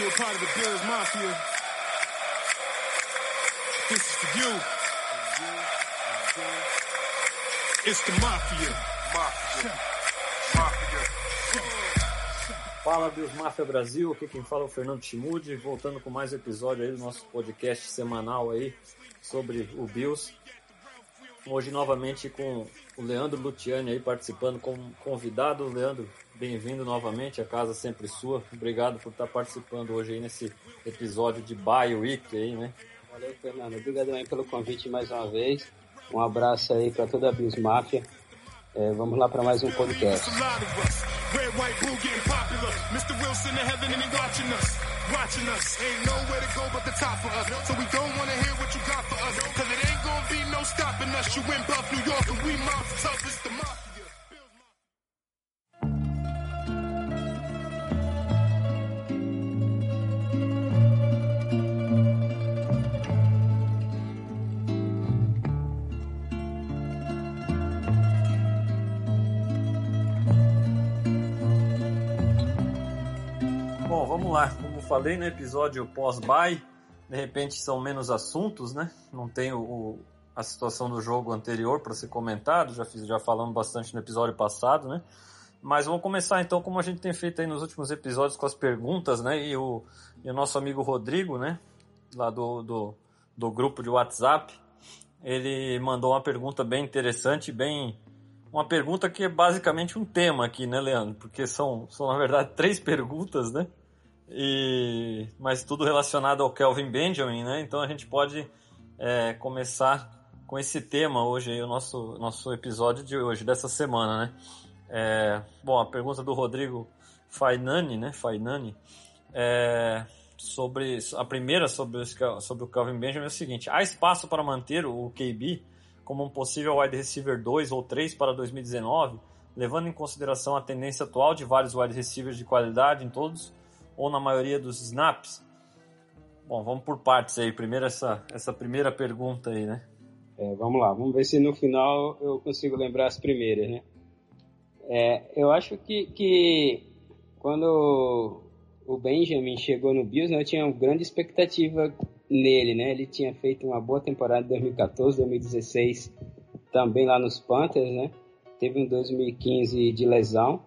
you a part of the Bills Mafia, this is for you. It's the Mafia. Mafia. Mafia. Fala Bills Mafia Brasil, aqui quem fala é o Fernando Chimude, voltando com mais um episódio aí do nosso podcast semanal aí sobre o Bills. Hoje novamente com o Leandro Luciani aí participando como convidado. Leandro, bem-vindo novamente, a casa sempre sua. Obrigado por estar participando hoje aí nesse episódio de Bye Week aí, né? Valeu, Fernando. Obrigado aí pelo convite mais uma vez. Um abraço aí para toda a Bills Mafia. É, vamos lá para mais um podcast. It's a lot of us. Red, white, blue getting popular. Mr. Wilson in heaven and he watching us. Watching us. Ain't nowhere to go but the top of us. So we don't want to hear what you got for us. Cause it ain't gonna be no stopping us. You in Buff, New York, and we mouth tough. It's the Mafia. Bom, vamos lá. Como falei no episódio pós-bye, de repente são menos assuntos, né? Não tem o- a situação do jogo anterior para ser comentado, já, fiz, já falamos bastante no episódio passado, né? Mas vamos começar então, como a gente tem feito aí nos últimos episódios, com as perguntas, né? E o, e o nosso amigo Rodrigo, né? Lá do, do, do grupo de WhatsApp, ele mandou uma pergunta bem interessante, bem. Uma pergunta que é basicamente um tema aqui, né, Leandro? Porque são, são na verdade, três perguntas, né? E, mas tudo relacionado ao Kelvin Benjamin, né? Então a gente pode é, começar com esse tema hoje, aí, o nosso, nosso episódio de hoje, dessa semana, né? É, bom, a pergunta do Rodrigo Fainani, né? Fainani, é, sobre a primeira sobre, sobre o Calvin Benjamin é o seguinte: há espaço para manter o KB como um possível wide receiver 2 ou 3 para 2019, levando em consideração a tendência atual de vários wide receivers de qualidade em todos ou na maioria dos snaps? Bom, vamos por partes aí. Primeiro essa, essa primeira pergunta aí, né? É, vamos lá, vamos ver se no final eu consigo lembrar as primeiras, né? É, eu acho que, que quando o Benjamin chegou no Bills, né, eu tinha uma grande expectativa nele, né? Ele tinha feito uma boa temporada em 2014, 2016, também lá nos Panthers, né? Teve um 2015 de lesão.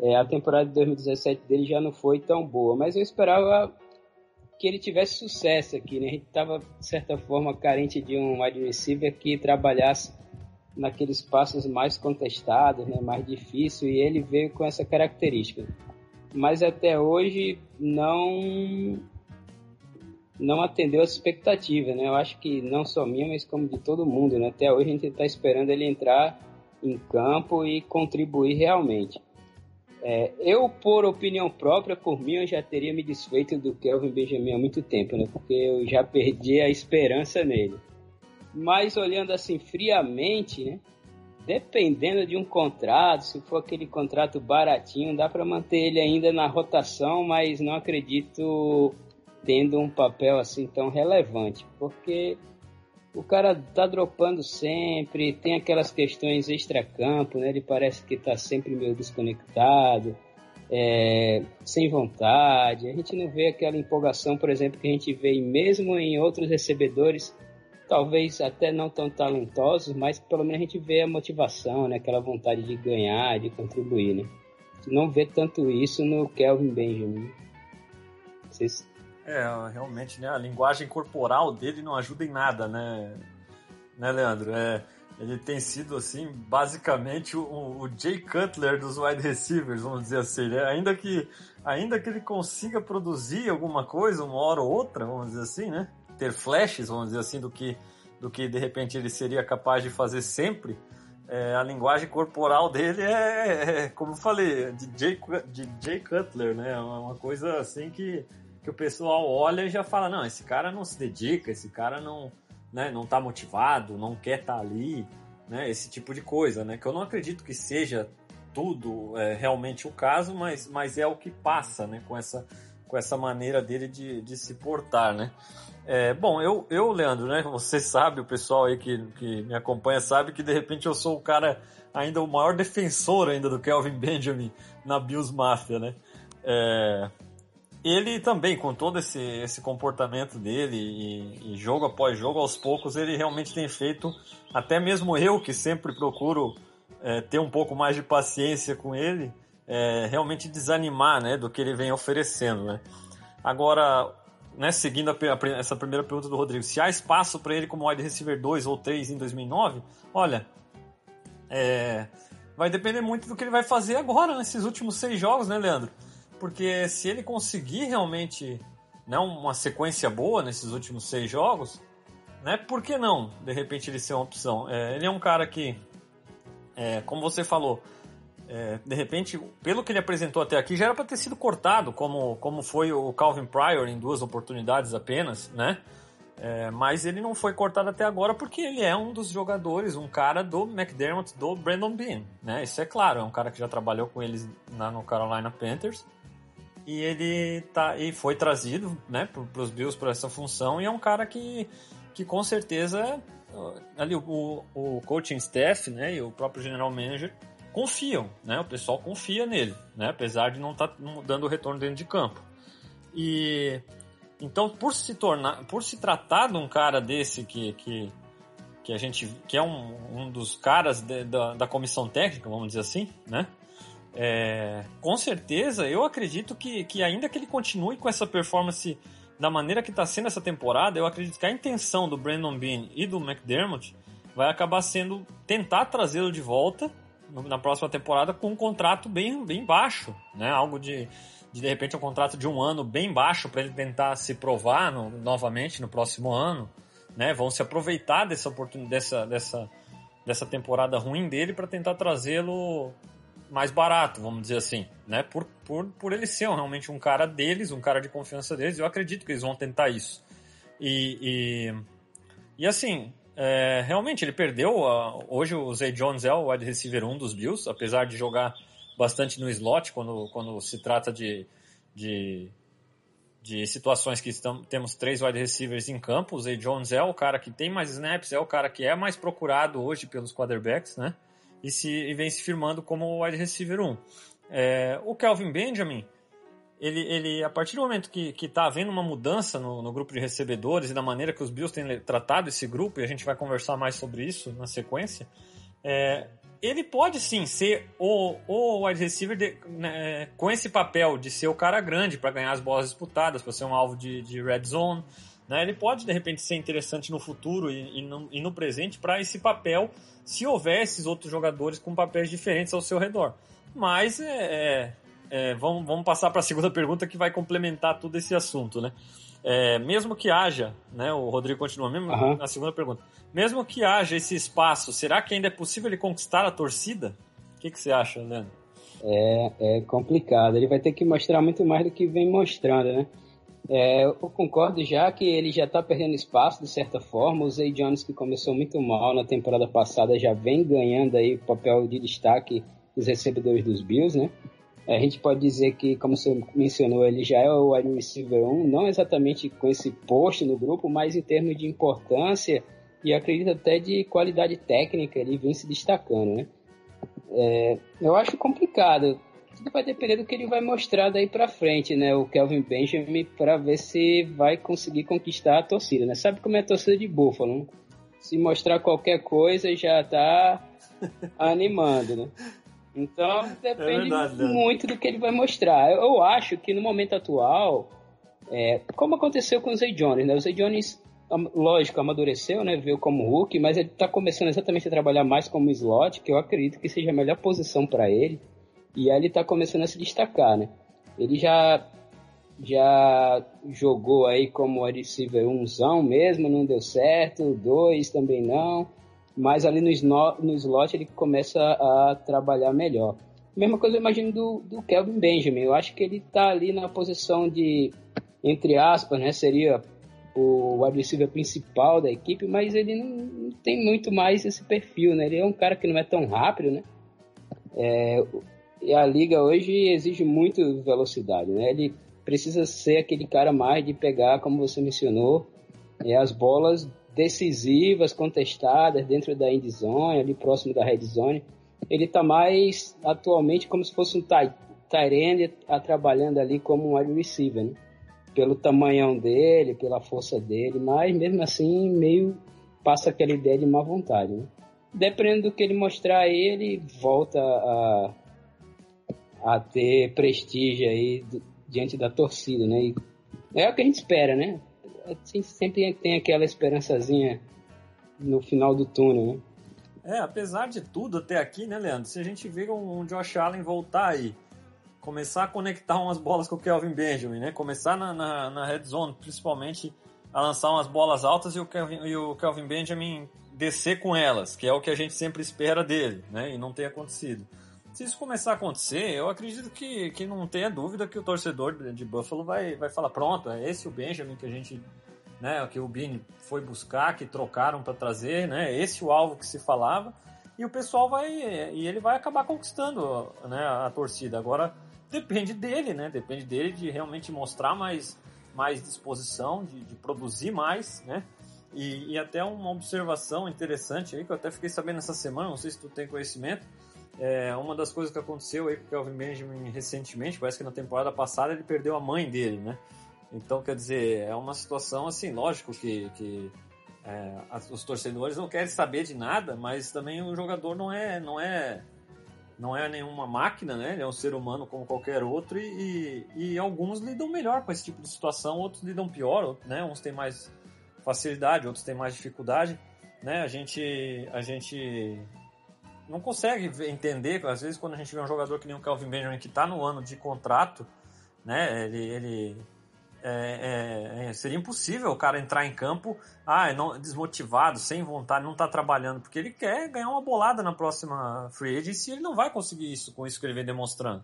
É, a temporada de 2017 dele já não foi tão boa, mas eu esperava que ele tivesse sucesso aqui, né? A gente estava, de certa forma, carente de um wide receiver que trabalhasse naqueles passos mais contestados, né? Mais difícil, e ele veio com essa característica. Mas até hoje não não atendeu as expectativas, né? Eu acho que não só minha, mas como de todo mundo, né? Até hoje a gente está esperando ele entrar em campo e contribuir realmente. É, eu, por opinião própria, por mim, eu já teria me desfeito do Kelvin Benjamin há muito tempo, né? Porque eu já perdi a esperança nele. Mas olhando assim friamente, né? Dependendo de um contrato, se for aquele contrato baratinho, dá para manter ele ainda na rotação, mas não acredito tendo um papel assim tão relevante, porque o cara tá dropando sempre, tem aquelas questões extra-campo, né? Ele parece que tá sempre meio desconectado, é, sem vontade. A gente não vê aquela empolgação, por exemplo, que a gente vê mesmo em outros recebedores, talvez até não tão talentosos, mas pelo menos a gente vê a motivação, né? Aquela vontade de ganhar, de contribuir, né? Não vê tanto isso no Kelvin Benjamin. Vocês É, realmente, né? A linguagem corporal dele não ajuda em nada, né? Né, Leandro? É, ele tem sido, assim, basicamente o, o Jay Cutler dos wide receivers, vamos dizer assim, né? Ainda que, ainda que ele consiga produzir alguma coisa, uma hora ou outra, vamos dizer assim, né? Ter flashes, vamos dizer assim, do que, do que de repente ele seria capaz de fazer sempre. É, a linguagem corporal dele é, é, como eu falei, de Jay, de Jay Cutler, né? É uma coisa assim que que o pessoal olha e já fala, não, esse cara não se dedica, esse cara não, né, não tá motivado, não quer estar tá ali, né, esse tipo de coisa, né, que eu não acredito que seja tudo é, realmente o caso, mas, mas é o que passa, né, com essa, com essa maneira dele de, de se portar, né. É, bom, eu, eu, Leandro, né, você sabe, o pessoal aí que, que me acompanha sabe que de repente eu sou o cara, ainda o maior defensor ainda do Kelvin Benjamin na Bills Mafia, né. É, ele também, com todo esse, esse comportamento dele e, e, jogo após jogo, aos poucos, ele realmente tem feito, até mesmo eu que sempre procuro é, ter um pouco mais de paciência com ele, é, realmente desanimar né, do que ele vem oferecendo. Né? Agora, né, seguindo a, a, essa primeira pergunta do Rodrigo, se há espaço para ele como wide receiver 2 ou 3 em 2009, olha, é, vai depender muito do que ele vai fazer agora, nesses últimos seis jogos, né, Leandro? Porque se ele conseguir realmente né, uma sequência boa nesses últimos seis jogos, né, por que não, de repente, ele ser uma opção? É, ele é um cara que, é, como você falou, é, de repente, pelo que ele apresentou até aqui, já era para ter sido cortado, como, como foi o Calvin Pryor em duas oportunidades apenas, né? É, mas ele não foi cortado até agora porque ele é um dos jogadores, um cara do McDermott, do Brandon Bean, né? Isso é claro, é um cara que já trabalhou com eles na, no Carolina Panthers e ele tá e foi trazido, né, para os Bills para essa função e é um cara que, que com certeza ali o, o coaching staff, né, e o próprio general manager confiam, né? O pessoal confia nele, né? Apesar de não estar tá dando retorno dentro de campo. E então, por se tornar, por se tratar de um cara desse que, que, que a gente, que é um, um dos caras de, da, da comissão técnica, vamos dizer assim, né? É, com certeza, eu acredito que, que ainda que ele continue com essa performance da maneira que está sendo essa temporada, eu acredito que a intenção do Brandon Bean e do McDermott vai acabar sendo tentar trazê-lo de volta na próxima temporada com um contrato bem, bem baixo, né? Algo de, de, de repente, um contrato de um ano bem baixo para ele tentar se provar no, novamente no próximo ano, né? Vão se aproveitar dessa oportunidade, dessa, dessa, dessa temporada ruim dele para tentar trazê-lo mais barato, vamos dizer assim, né? Por, por, por ele ser realmente um cara deles, um cara de confiança deles, eu acredito que eles vão tentar isso. E, e, e assim, é, realmente, ele perdeu. Uh, hoje o Zay Jones é o wide receiver 1 dos Bills, apesar de jogar bastante no slot quando, quando se trata de, de, de situações que estão, temos três wide receivers em campo. O Zay Jones é o cara que tem mais snaps, é o cara que é mais procurado hoje pelos quarterbacks, né? E, se, e vem se firmando como wide receiver 1. É, o Kelvin Benjamin ele, ele a partir do momento que está havendo uma mudança no, no, grupo de recebedores e da maneira que os Bills têm tratado esse grupo, e a gente vai conversar mais sobre isso na sequência, é, ele pode sim ser o, o wide receiver de, né, com esse papel de ser o cara grande para ganhar as bolas disputadas, para ser um alvo de, de red zone. Né? Ele pode de repente ser interessante no futuro e, e, no, e no presente para esse papel, se houver esses outros jogadores com papéis diferentes ao seu redor. Mas é, é é, vamos, vamos passar para a segunda pergunta que vai complementar todo esse assunto, né? É, mesmo que haja, né, o Rodrigo continua mesmo uhum. na segunda pergunta, mesmo que haja esse espaço, será que ainda é possível ele conquistar a torcida? O que, que você acha, Leandro? É, é complicado, ele vai ter que mostrar muito mais do que vem mostrando, né? É, eu concordo já que ele já está perdendo espaço de certa forma. O Zay Jones, que começou muito mal na temporada passada, já vem ganhando aí o papel de destaque dos recebedores dos Bills, né? A gente pode dizer que, como você mencionou, ele já é o receiver 1, não exatamente com esse posto no grupo, mas em termos de importância e acredito até de qualidade técnica, ele vem se destacando, né? É, eu acho complicado. Tudo vai depender do que ele vai mostrar daí para frente, né? O Kelvin Benjamin, para ver se vai conseguir conquistar a torcida, né? Sabe como é a torcida de Buffalo, né? Se mostrar qualquer coisa já tá animando, né? Então é depende é verdade, muito do que ele vai mostrar. Eu, eu acho que no momento atual, é, como aconteceu com o Zay Jones, né? O Zay Jones, lógico, amadureceu, né? Veio como Hulk, mas ele está começando exatamente a trabalhar mais como slot, que eu acredito que seja a melhor posição para ele. E aí ele está começando a se destacar, né? Ele já já jogou aí como receiver umzão mesmo, não deu certo, dois também não mas ali no, no slot ele começa a trabalhar melhor. Mesma coisa eu imagino do, do Kelvin Benjamin. Eu acho que ele está ali na posição de, entre aspas, né, seria o wide receiver principal da equipe, mas ele não, não, tem muito mais esse perfil, né? Ele é um cara que não é tão rápido, né? É, e a liga hoje exige muito velocidade, né? Ele precisa ser aquele cara mais de pegar, como você mencionou, é, as bolas decisivas, contestadas dentro da endzone, ali próximo da red zone. Ele está mais atualmente como se fosse um tight, a trabalhando ali como um wide receiver, né? Pelo tamanhão dele, pela força dele, mas mesmo assim meio passa aquela ideia de má vontade, né? Dependendo do que ele mostrar ele volta a, a ter prestígio aí diante da torcida, né? E é o que a gente espera, né? Assim, sempre tem aquela esperançazinha no final do túnel, né? É, apesar de tudo até aqui, né, Leandro? Se a gente vê um Josh Allen voltar aí, começar a conectar umas bolas com o Kelvin Benjamin, né? Começar na, na, na red zone, principalmente, a lançar umas bolas altas e o, Kelvin, e o Kelvin Benjamin descer com elas, que é o que a gente sempre espera dele, né? E não tem acontecido. Se isso começar a acontecer, eu acredito que, que não tenha dúvida que o torcedor de Buffalo vai, vai falar: pronto, é esse o Benjamin que a gente né, que o Bini foi buscar, que trocaram para trazer, né, esse o alvo que se falava, e o pessoal vai, e ele vai acabar conquistando né, a torcida. Agora, depende dele, né, depende dele de realmente mostrar mais, mais disposição, de, de produzir mais, né, e, e, até uma observação interessante aí, que eu até fiquei sabendo essa semana, não sei se tu tem conhecimento, é, uma das coisas que aconteceu aí com o Kelvin Benjamin recentemente, parece que na temporada passada ele perdeu a mãe dele, né? Então, quer dizer, é uma situação assim, lógico que, que é, os torcedores não querem saber de nada, mas também o jogador não é, não é, não é nenhuma máquina, né? Ele é um ser humano como qualquer outro e, e, e alguns lidam melhor com esse tipo de situação, outros lidam pior, né? Uns têm mais facilidade, outros têm mais dificuldade, né? A gente, a gente não consegue entender, às vezes quando a gente vê um jogador que nem o Calvin Benjamin que está no ano de contrato, né? Ele, ele é, é, é, seria impossível o cara entrar em campo ah, não, desmotivado, sem vontade, não está trabalhando, porque ele quer ganhar uma bolada na próxima free agency e ele não vai conseguir isso com isso que ele vem demonstrando,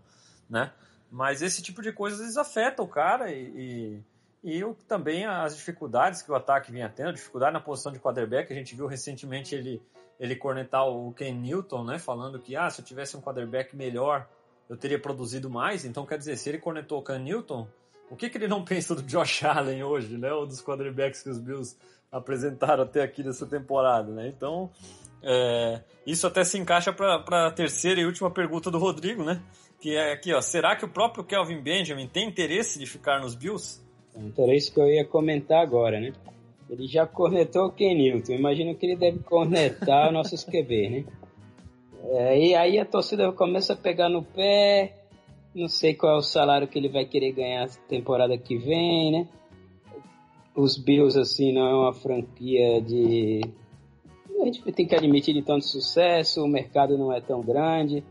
né? Mas esse tipo de coisa às vezes afeta o cara e, e, e também as dificuldades que o ataque vinha tendo, dificuldade na posição de quarterback, a gente viu recentemente ele, ele cornetar o Ken Newton, né, falando que ah, se eu tivesse um quarterback melhor, eu teria produzido mais, então quer dizer, se ele cornetou o Ken Newton, o que, que ele não pensa do Josh Allen hoje, né? Ou dos quarterbacks que os Bills apresentaram até aqui nessa temporada, né? Então, é, isso até se encaixa para a terceira e última pergunta do Rodrigo, né? Que é aqui, ó. Será que o próprio Kelvin Benjamin tem interesse de ficar nos Bills? Era isso que eu ia comentar agora, né? Ele já cornetou o Kenilton. Imagino que ele deve cornetar nossos QB, né? É, e aí a torcida começa a pegar no pé, não sei qual é o salário que ele vai querer ganhar temporada que vem, né? Os Bills, assim, não é uma franquia de. A gente tem que admitir de tanto sucesso, o mercado não é tão grande.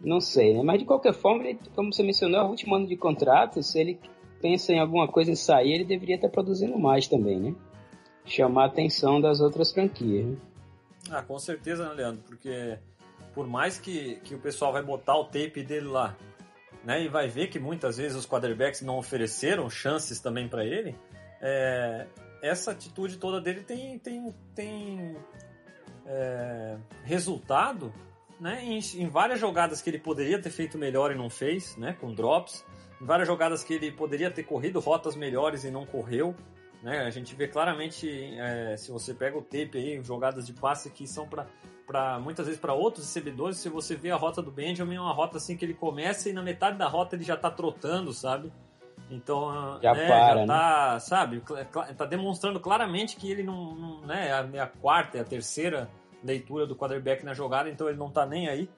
Não sei, né? Mas de qualquer forma, ele, como você mencionou, é o último ano de contrato. Se ele pensa em alguma coisa em sair, ele deveria estar produzindo mais também, né? Chamar a atenção das outras franquias. Né? Ah, com certeza, né, Leandro? Porque por mais que, que o pessoal vai botar o tape dele lá né, e vai ver que muitas vezes os quarterbacks não ofereceram chances também para ele, é, essa atitude toda dele tem, tem, tem é, resultado né, em, em, várias jogadas que ele poderia ter feito melhor e não fez, né, com drops, em várias jogadas que ele poderia ter corrido rotas melhores e não correu. Né, a gente vê claramente, é, se você pega o tape aí, jogadas de passe que são para para muitas vezes para outros recebedores, se você vê a rota do Benjamin, é uma rota assim que ele começa e na metade da rota ele já tá trotando, sabe? Então, já, né, para, já tá, né? sabe, tá demonstrando claramente que ele não, não né, é a quarta, é a terceira leitura do quarterback na jogada, então ele não tá nem aí,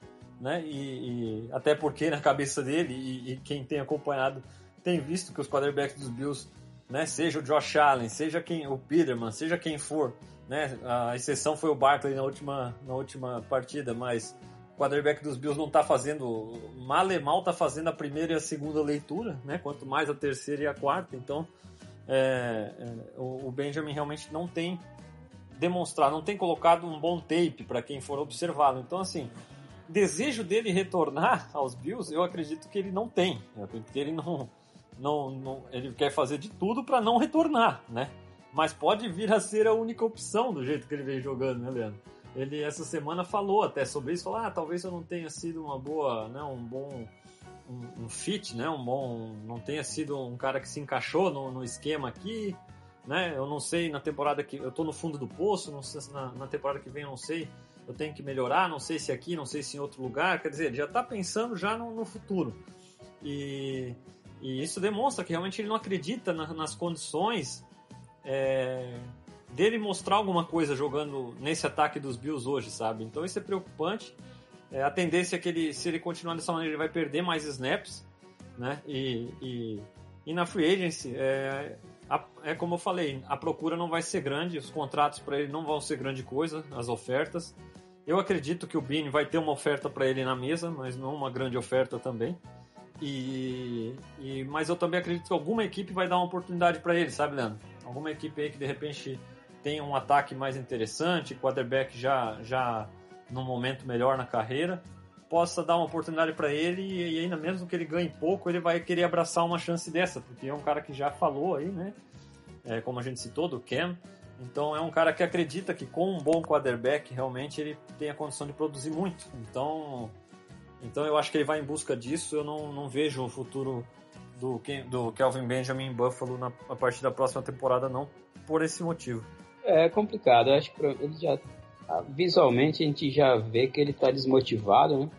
né? E, e até porque na cabeça dele e, e, quem tem acompanhado tem visto que os quarterbacks dos Bills, né, seja o Josh Allen, seja quem o Peterman, seja quem for, né? A exceção foi o Barkley na última, na última partida, mas o quarterback dos Bills não está fazendo, mal e mal está fazendo a primeira e a segunda leitura, né? Quanto mais a terceira e a quarta. Então, é, é, o Benjamin realmente não tem demonstrado, não tem colocado um bom tape para quem for observá-lo. Então, assim, desejo dele retornar aos Bills, eu acredito que ele não tem. Eu acredito que ele não, não, não ele quer fazer de tudo para não retornar, né? mas pode vir a ser a única opção do jeito que ele vem jogando, né, Leandro? Ele essa semana falou até sobre isso, falou, ah, talvez eu não tenha sido uma boa, né, um bom um, um fit, né, um bom, não tenha sido um cara que se encaixou no, no esquema aqui, né? Eu não sei na temporada que eu tô no fundo do poço, não sei, na, na temporada que vem eu não sei eu tenho que melhorar, não sei se aqui, não sei se em outro lugar. Quer dizer, ele já está pensando já no, no futuro. E, e, isso demonstra que realmente ele não acredita na, nas condições é, dele mostrar alguma coisa jogando nesse ataque dos Bills hoje, sabe? Então isso é preocupante. É, a tendência é que ele, se ele continuar dessa maneira, ele vai perder mais snaps, né? E, e, e na free agency, é, a, é como eu falei, a procura não vai ser grande, os contratos para ele não vão ser grande coisa, as ofertas. Eu acredito que o Bean vai ter uma oferta para ele na mesa, mas não uma grande oferta também. E, e, mas eu também acredito que alguma equipe vai dar uma oportunidade para ele, sabe, Leandro? Alguma equipe aí que de repente tem um ataque mais interessante, quarterback já já num momento melhor na carreira, possa dar uma oportunidade para ele e, ainda mesmo que ele ganhe pouco, ele vai querer abraçar uma chance dessa, porque é um cara que já falou aí, né? É, como a gente citou, do Cam. Então é um cara que acredita que com um bom quarterback realmente ele tem a condição de produzir muito. Então, então eu acho que ele vai em busca disso. Eu não, não vejo o futuro do, do Kelvin Benjamin em Buffalo na, a partir da próxima temporada, não por esse motivo. É complicado. Eu acho que ele já ah, visualmente a gente já vê que ele está desmotivado, né?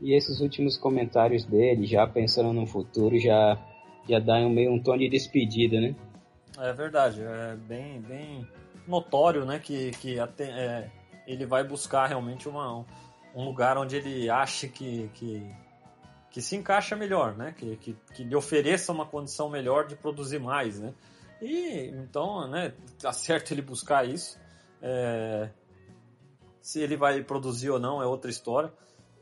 E esses últimos comentários dele, já pensando no futuro, já já dá um meio um tom de despedida, né? É verdade, é bem bem notório, né, que que até, é, ele vai buscar realmente uma, um lugar onde ele acha que, que que se encaixa melhor, né? Que, que, que lhe ofereça uma condição melhor de produzir mais, né? E então, né, tá certo ele buscar isso. É, se ele vai produzir ou não é outra história.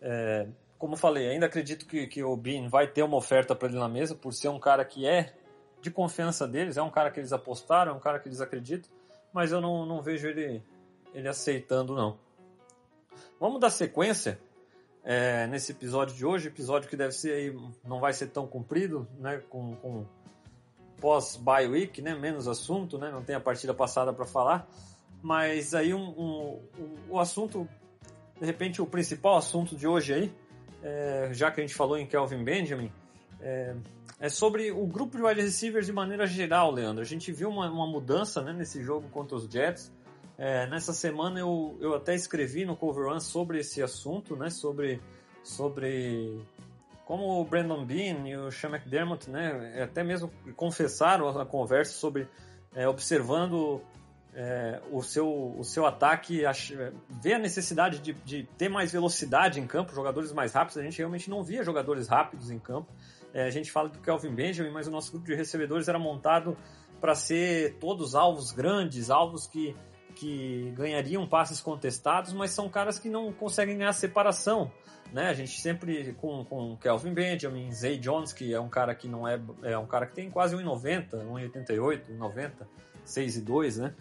É, como falei, ainda acredito que, que o Bean vai ter uma oferta para ele na mesa, por ser um cara que é de confiança deles, é um cara que eles apostaram, é um cara que eles acreditam, mas eu não, não vejo ele, ele aceitando, não. Vamos dar sequência é, nesse episódio de hoje, episódio que deve ser aí, não vai ser tão comprido, né, com, com pós-bye week, né, menos assunto, né, não tem a partida passada para falar, mas aí um, um, um, o assunto, de repente o principal assunto de hoje aí, é, já que a gente falou em Kelvin Benjamin, é, é, sobre o grupo de wide receivers de maneira geral, Leandro. A gente viu uma, uma mudança né, nesse jogo contra os Jets. É, nessa semana eu, eu até escrevi no Cover Run sobre esse assunto, né, sobre, sobre como o Brandon Bean e o Sean McDermott, né, até mesmo confessaram a conversa sobre é, observando é, o, seu, o seu ataque, vê a necessidade de, de, ter mais velocidade em campo, jogadores mais rápidos. A gente realmente não via jogadores rápidos em campo. É, a gente fala do Kelvin Benjamin, mas o nosso grupo de recebedores era montado para ser todos alvos grandes, alvos que, que ganhariam passes contestados, mas são caras que não conseguem ganhar separação. Né? A gente sempre com, com Kelvin Benjamin, Zay Jones, que é um cara que não é, é um cara que tem quase 1,90, 1,88, 1,90, 6 e 2, né?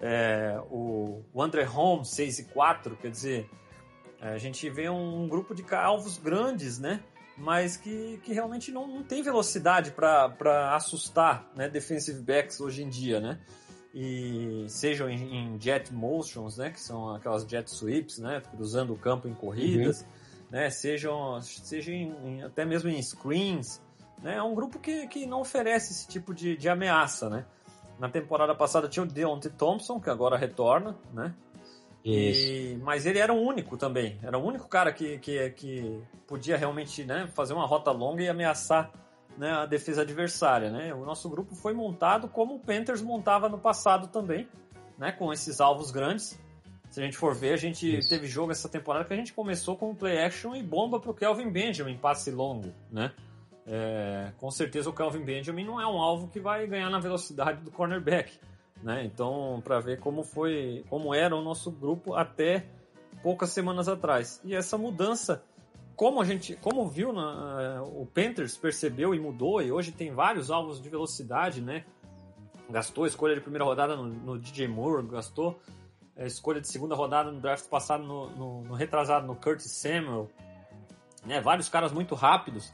é, o, o André Holmes 6 e 4, quer dizer, a gente vê um, um grupo de alvos grandes, né? Mas que, que realmente não, não tem velocidade para assustar né, defensive backs hoje em dia, né? E sejam em, em, jet motions, né? Que são aquelas jet sweeps, né? Cruzando o campo em corridas, uhum. né? Sejam, sejam em, até mesmo em screens, né? É um grupo que, que não oferece esse tipo de, de ameaça, né? Na temporada passada tinha o Deontay Thompson, que agora retorna, né? E, mas ele era o único também. Era o único cara que, que, que podia realmente né, fazer uma rota longa e ameaçar né, a defesa adversária. Né? O nosso grupo foi montado como o Panthers montava no passado também, né, com esses alvos grandes. Se a gente for ver, a gente Isso. teve jogo essa temporada que a gente começou com play action e bomba pro Kelvin Benjamin, passe longo, né? É, com certeza o Calvin Benjamin não é um alvo que vai ganhar na velocidade do cornerback, né? Então, para ver como foi, como era o nosso grupo até poucas semanas atrás. E essa mudança, como a gente, como viu, na, o Panthers percebeu e mudou e hoje tem vários alvos de velocidade, né? Gastou escolha de primeira rodada no, no DJ Moore, gastou a escolha de segunda rodada no draft passado no, no, no retrasado no Curtis Samuel, né? Vários caras muito rápidos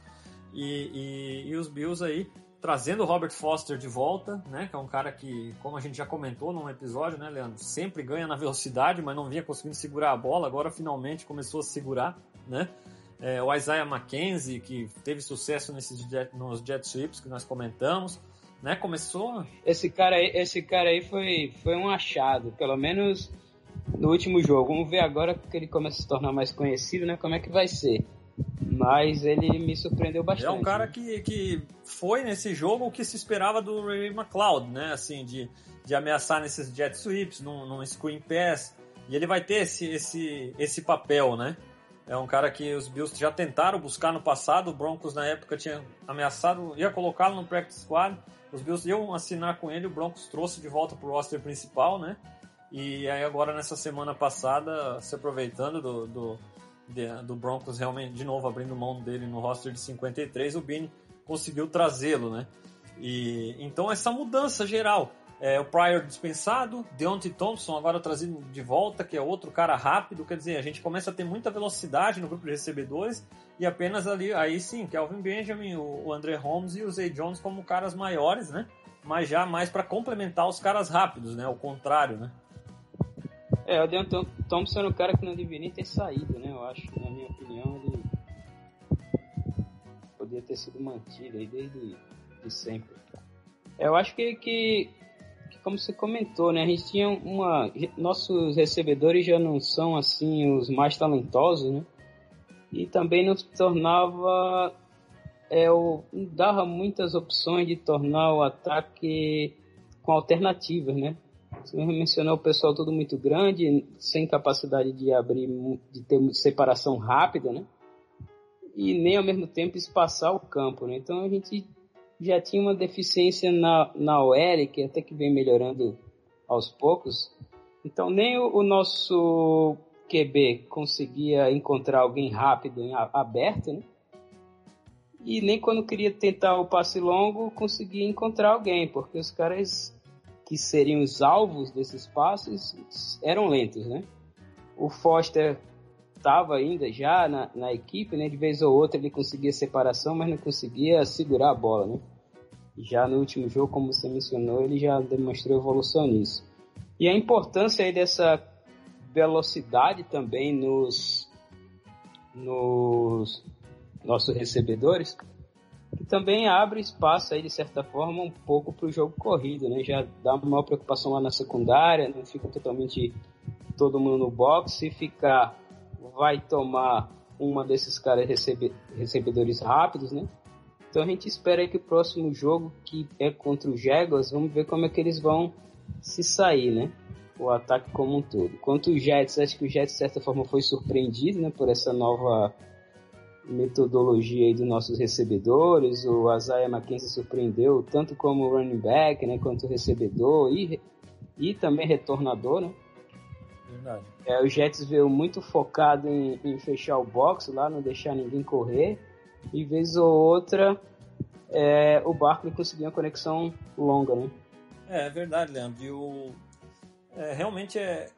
e, e, e os Bills aí trazendo o Robert Foster de volta, né? Que é um cara que, como a gente já comentou num episódio, né, Leandro? Sempre ganha na velocidade, mas não vinha conseguindo segurar a bola. Agora finalmente começou a segurar, né? É, o Isaiah McKenzie, que teve sucesso nesses jet, nos jet sweeps que nós comentamos, né? Começou. Esse cara aí, esse cara aí foi, foi um achado. Pelo menos no último jogo. Vamos ver agora que ele começa a se tornar mais conhecido, né? Como é que vai ser. Mas ele me surpreendeu bastante. É um cara né? que, que foi nesse jogo o que se esperava do Ray McLeod, né? Assim, de, de ameaçar nesses jet sweeps, num, num screen pass. E ele vai ter esse, esse, esse papel, né? É um cara que os Bills já tentaram buscar no passado. O Broncos, na época, tinha ameaçado, ia colocá-lo no practice squad. Os Bills iam assinar com ele. O Broncos trouxe de volta pro roster principal, né? E aí, agora, nessa semana passada, se aproveitando do, do, do Broncos realmente, de novo, abrindo mão dele no roster de 53, o Bini conseguiu trazê-lo, né? E então, essa mudança geral. É, o Pryor dispensado, Deontay Thompson agora trazido de volta, que é outro cara rápido, quer dizer, a gente começa a ter muita velocidade no grupo de recebedores e apenas ali, aí sim, Kelvin Benjamin, o, André Holmes e o Zay Jones como caras maiores, né? Mas já mais para complementar os caras rápidos, né? O contrário, né? É, o Deontay Thompson era um cara que não deveria ter saído, né? Eu acho, na minha opinião, ele poderia ter sido mantido aí desde de sempre. Eu acho que, que como você comentou, né? A gente tinha uma. Nossos recebedores já não são assim os mais talentosos, né? E também nos tornava. É, o, dava muitas opções de tornar o ataque com alternativas, né? Você mencionou o pessoal todo muito grande, sem capacidade de abrir, de ter separação rápida, né? E nem ao mesmo tempo espaçar o campo, né? Então a gente já tinha uma deficiência na, na OL, que até que vem melhorando aos poucos. Então nem o, o nosso QB conseguia encontrar alguém rápido em aberto, né? E nem quando queria tentar o passe longo conseguia encontrar alguém, porque os caras que seriam os alvos desses passes eram lentos, né? O Foster estava ainda já na, na, equipe, né? De vez ou outra ele conseguia separação, mas não conseguia segurar a bola, né? Já no último jogo, como você mencionou, ele já demonstrou evolução nisso. E a importância aí dessa velocidade também nos, nos nossos recebedores, que também abre espaço aí, de certa forma, um pouco para o jogo corrido, né? Já dá uma maior preocupação lá na secundária, não fica totalmente todo mundo no box, se ficar vai tomar uma desses caras recebe, recebedores rápidos, né? Então a gente espera que o próximo jogo, que é contra o Jaguars, vamos ver como é que eles vão se sair, né? O ataque como um todo. Quanto o Jets, acho que o Jets de certa forma foi surpreendido, né? Por essa nova metodologia aí dos nossos recebedores. O Isaiah McKenzie surpreendeu tanto como running back, né? Quanto recebedor e, e também retornador, né? Verdade. É, o Jets veio muito focado em, em, fechar o box lá, não deixar ninguém correr. E vez ou outra, é, o Barkley conseguiu uma conexão longa, né? É, é verdade, Leandro. E o, é, realmente é,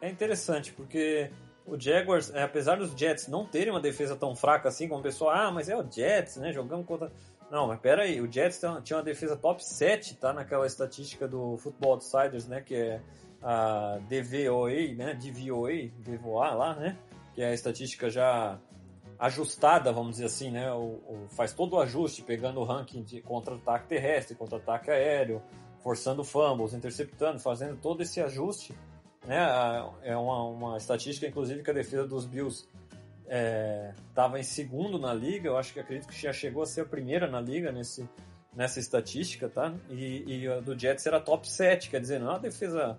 é interessante, porque o Jaguars, é, apesar dos Jets não terem uma defesa tão fraca assim, como o pessoal, ah, mas é o Jets, né? Jogamos contra. Não, mas pera aí, o Jets tinha uma defesa top 7, tá? Naquela estatística do Football Outsiders, né? Que é a DVOA, né? DVOA, DVOA lá, né? Que é a estatística já ajustada, vamos dizer assim, né? O, o faz todo o ajuste, pegando o ranking de contra-ataque terrestre, contra-ataque aéreo, forçando fumbles, interceptando, fazendo todo esse ajuste. Né? É uma, uma estatística, inclusive, que a defesa dos Bills estava é, em segundo na liga. Eu acho que acredito que já chegou a ser a primeira na liga nesse, nessa estatística, tá? E, e a do Jets era top 7, quer dizer, não é uma defesa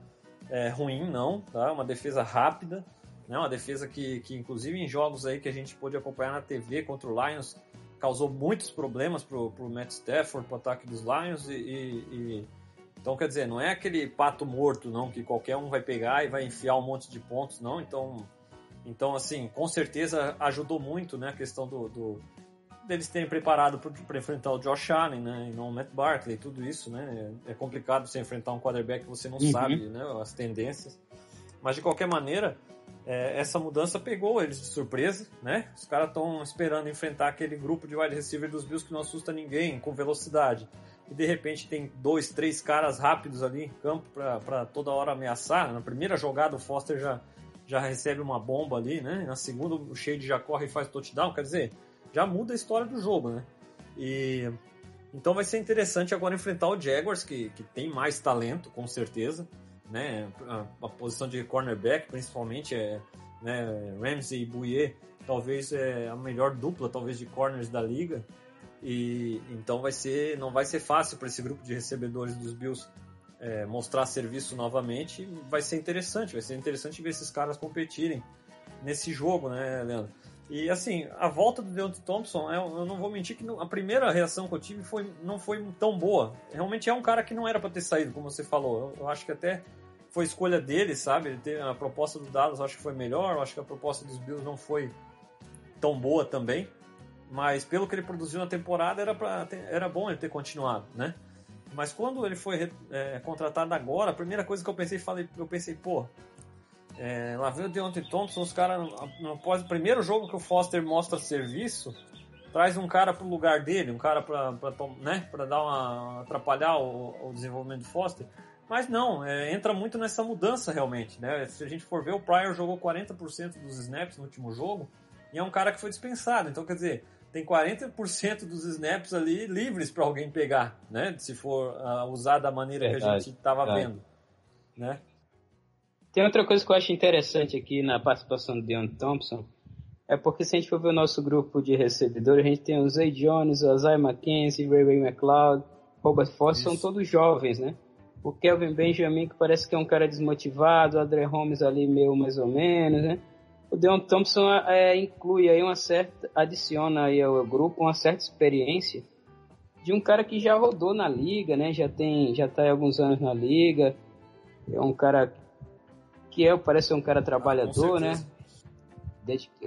é, ruim, não, tá? Uma defesa rápida, né? Uma defesa que, que, inclusive, em jogos aí que a gente pôde acompanhar na TV contra o Lions, causou muitos problemas pro, pro Matt Stafford, pro ataque dos Lions e, e, e... Então, quer dizer, não é aquele pato morto, não, que qualquer um vai pegar e vai enfiar um monte de pontos, não. Então, então assim, com certeza ajudou muito, né, a questão do, do deles terem preparado para enfrentar o Josh Allen, né, e não o Matt Barkley, tudo isso, né, é complicado você enfrentar um quarterback que você não uhum. sabe, né, as tendências. Mas de qualquer maneira, é, essa mudança pegou eles de surpresa, né? Os caras estão esperando enfrentar aquele grupo de wide receiver dos Bills que não assusta ninguém, com velocidade. E de repente tem dois, três caras rápidos ali em campo para toda hora ameaçar. Na primeira jogada o Foster já, já recebe uma bomba ali, né? Na segunda o Shade já corre e faz touchdown. Quer dizer, já muda a história do jogo, né? E então vai ser interessante agora enfrentar o Jaguars, que, que tem mais talento, com certeza. né? A, a posição de cornerback, principalmente, é, né? Ramsey e Bouye, talvez é a melhor dupla, talvez, de corners da liga. E então vai ser, não vai ser fácil para esse grupo de recebedores dos Bills é, mostrar serviço novamente. Vai ser interessante, vai ser interessante ver esses caras competirem nesse jogo, né, Leandro? E assim, a volta do Deontay Thompson, eu, eu não vou mentir que a primeira reação que eu tive foi, não foi tão boa. Realmente é um cara que não era para ter saído, como você falou. Eu, eu, acho que até foi escolha dele, sabe? Ele teve, a proposta do Dallas acho que foi melhor, eu acho que a proposta dos Bills não foi tão boa também. Mas pelo que ele produziu na temporada, era, pra ter, era bom ele ter continuado, né? Mas quando ele foi é, contratado agora, a primeira coisa que eu pensei, falei, eu pensei, pô, é, lá veio o Deontay Thompson, os caras, após o primeiro jogo que o Foster mostra serviço, traz um cara pro lugar dele, um cara pra, pra, né, pra dar uma, atrapalhar o, o desenvolvimento do Foster. Mas não, é, entra muito nessa mudança realmente, né? Se a gente for ver, o Pryor jogou 40% dos snaps no último jogo e é um cara que foi dispensado. Então, quer dizer, tem 40% dos snaps ali livres para alguém pegar, né? Se for uh, usar da maneira Verdade. que a gente estava vendo, né? Tem outra coisa que eu acho interessante aqui na participação do Deon Thompson, é porque se a gente for ver o nosso grupo de recebedores, a gente tem o Zay Jones, o Isaiah McKenzie, Ray Ray McLeod, Robert Foster, são todos jovens, né? O Kelvin Benjamin, que parece que é um cara desmotivado, o Andre Holmes ali meio mais ou menos, né? O Deon Thompson é, inclui aí uma certa, adiciona aí ao grupo uma certa experiência de um cara que já rodou na liga, né? Já tem, já tá há alguns anos na liga. É um cara que é, parece ser um cara trabalhador, né?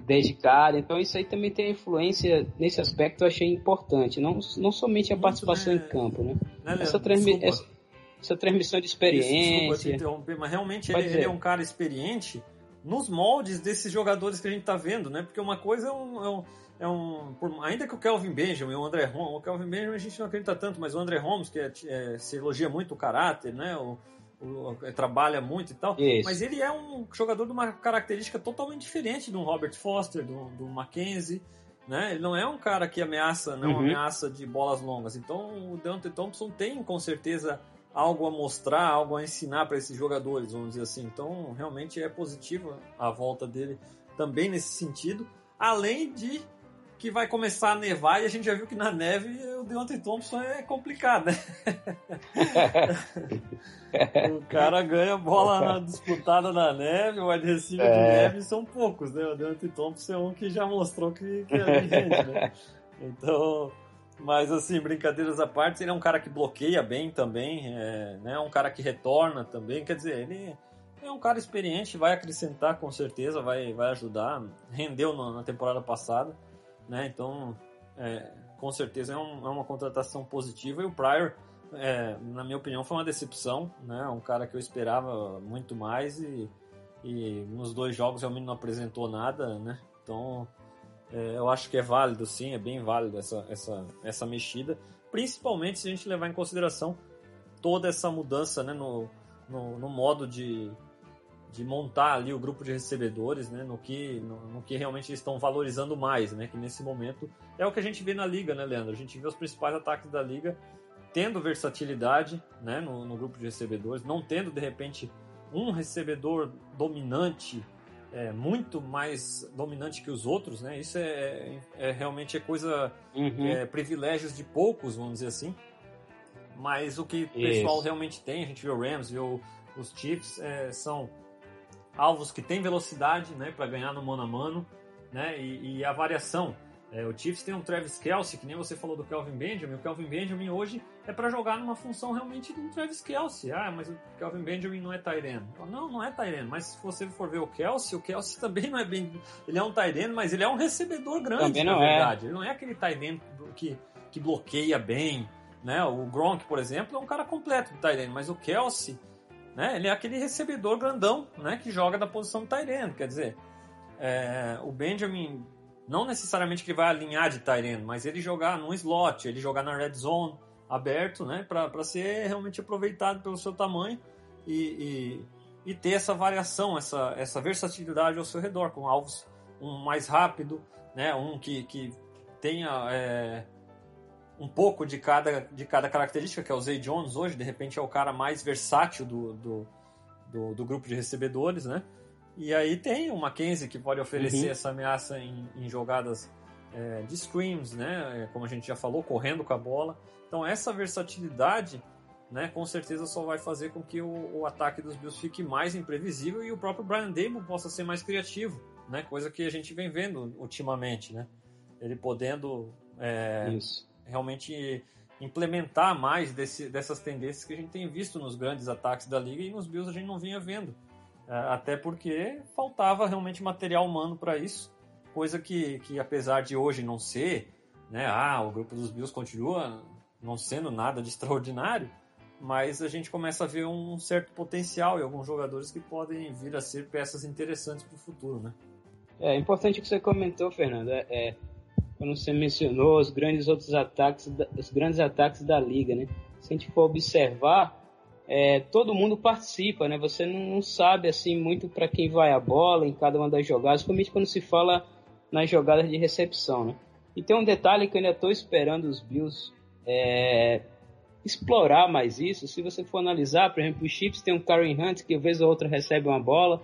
Dedicado. Então isso aí também tem influência nesse aspecto eu achei importante. Não, não somente a participação é... em campo, né? Não, essa, transmi essa, essa, transmissão de experiência. Isso, desculpa mas realmente ele, ele, é um cara experiente nos moldes desses jogadores que a gente está vendo, né? Porque uma coisa é um, é um, é um por, ainda que o Kelvin Benjamin, o André Holmes, o Kelvin Benjamin a gente não acredita tanto, mas o André Holmes que é, é, se elogia muito o caráter, né? O, é, trabalha muito e tal, Isso. mas ele é um jogador de uma característica totalmente diferente do Robert Foster, do, do Mackenzie, né? Ele não é um cara que ameaça, não uhum. ameaça de bolas longas. Então o Deontay Thompson tem com certeza algo a mostrar, algo a ensinar para esses jogadores, vamos dizer assim. Então, realmente é positiva a volta dele também nesse sentido. Além de que vai começar a nevar e a gente já viu que na neve o Deontay Thompson é complicado, né? o cara ganha bola disputada na neve, o wide receiver é. de neve são poucos, né? O Deontay Thompson é um que já mostrou que, que é gente, né? Então, mas, assim, brincadeiras à parte, ele é um cara que bloqueia bem também, é né, um cara que retorna também. Quer dizer, ele é um cara experiente, vai acrescentar com certeza, vai, vai ajudar. Rendeu na temporada passada, né? Então, é, com certeza é, um, é, uma contratação positiva. E o Pryor, é, na minha opinião, foi uma decepção, né? Um cara que eu esperava muito mais e, e nos dois jogos realmente não apresentou nada, né? Então, é, eu acho que é válido, sim, é bem válido essa, essa, essa mexida, principalmente se a gente levar em consideração toda essa mudança né, no, no, no modo de, de montar ali o grupo de recebedores, né, no, que, no, no, que realmente eles estão valorizando mais, né, que nesse momento é o que a gente vê na liga, né, Leandro? A gente vê os principais ataques da liga tendo versatilidade né, no, no grupo de recebedores, não tendo de repente um recebedor dominante é, muito mais dominante que os outros, né? Isso é, é realmente é coisa, uhum. é, privilégios de poucos, vamos dizer assim. Mas o que o pessoal realmente tem, a gente viu o Rams, viu os Chiefs, é, são alvos que têm velocidade, né, para ganhar no mano a mano, né? E, e a variação é, o Chiefs tem um Travis Kelsey, que nem você falou do Kelvin Benjamin. O Kelvin Benjamin hoje é para jogar numa função realmente do Travis Kelsey. Ah, mas o Kelvin Benjamin não é Tyren. Não, não é Tyren, mas se você for ver o Kelsey, o Kelsey também não é bem. Ele é um Tyren, mas ele é um recebedor grande, na é. verdade. É. Ele não é aquele Tyren que, que bloqueia bem. Né? O Gronk, por exemplo, é um cara completo de Tyren, mas o Kelsey, né? ele é aquele recebedor grandão né? que joga da posição do Tyren. Quer dizer, é, o Benjamin não necessariamente que ele vai alinhar de Tyrene, mas ele jogar num slot, ele jogar na red zone aberto, né, para ser realmente aproveitado pelo seu tamanho e, e, e, ter essa variação, essa, essa versatilidade ao seu redor, com alvos um mais rápido, né, um que, que tenha é, um pouco de cada, de cada característica, que é o Zay Jones hoje, de repente é o cara mais versátil do, do do, do, grupo de recebedores, né? E aí tem o Mackenzie que pode oferecer uhum. essa ameaça em, em jogadas é, de screams, né? É, como a gente já falou, correndo com a bola. Então essa versatilidade, né, com certeza só vai fazer com que o, o ataque dos Bills fique mais imprevisível e o próprio Brian Dable possa ser mais criativo, né? Coisa que a gente vem vendo ultimamente, né? Ele podendo é, realmente implementar mais desse, dessas tendências que a gente tem visto nos grandes ataques da liga e nos Bills a gente não vinha vendo. É, até porque faltava realmente material humano para isso, coisa que, que apesar de hoje não ser, né, ah, o grupo dos Bills continua não sendo nada de extraordinário, mas a gente começa a ver um certo potencial e alguns jogadores que podem vir a ser peças interessantes para o futuro, né? É importante o que você comentou, Fernando. É, é, quando você mencionou os grandes outros ataques, os grandes ataques da liga, né? Se a gente for observar, é, todo mundo participa, né? Você não sabe assim muito para quem vai a bola em cada uma das jogadas, principalmente quando se fala nas jogadas de recepção, né? E tem um detalhe que eu ainda estou esperando os Bills é, explorar mais isso. Se você for analisar, por exemplo, os Chips tem um Karen Hunt que vez ou outra recebe uma bola.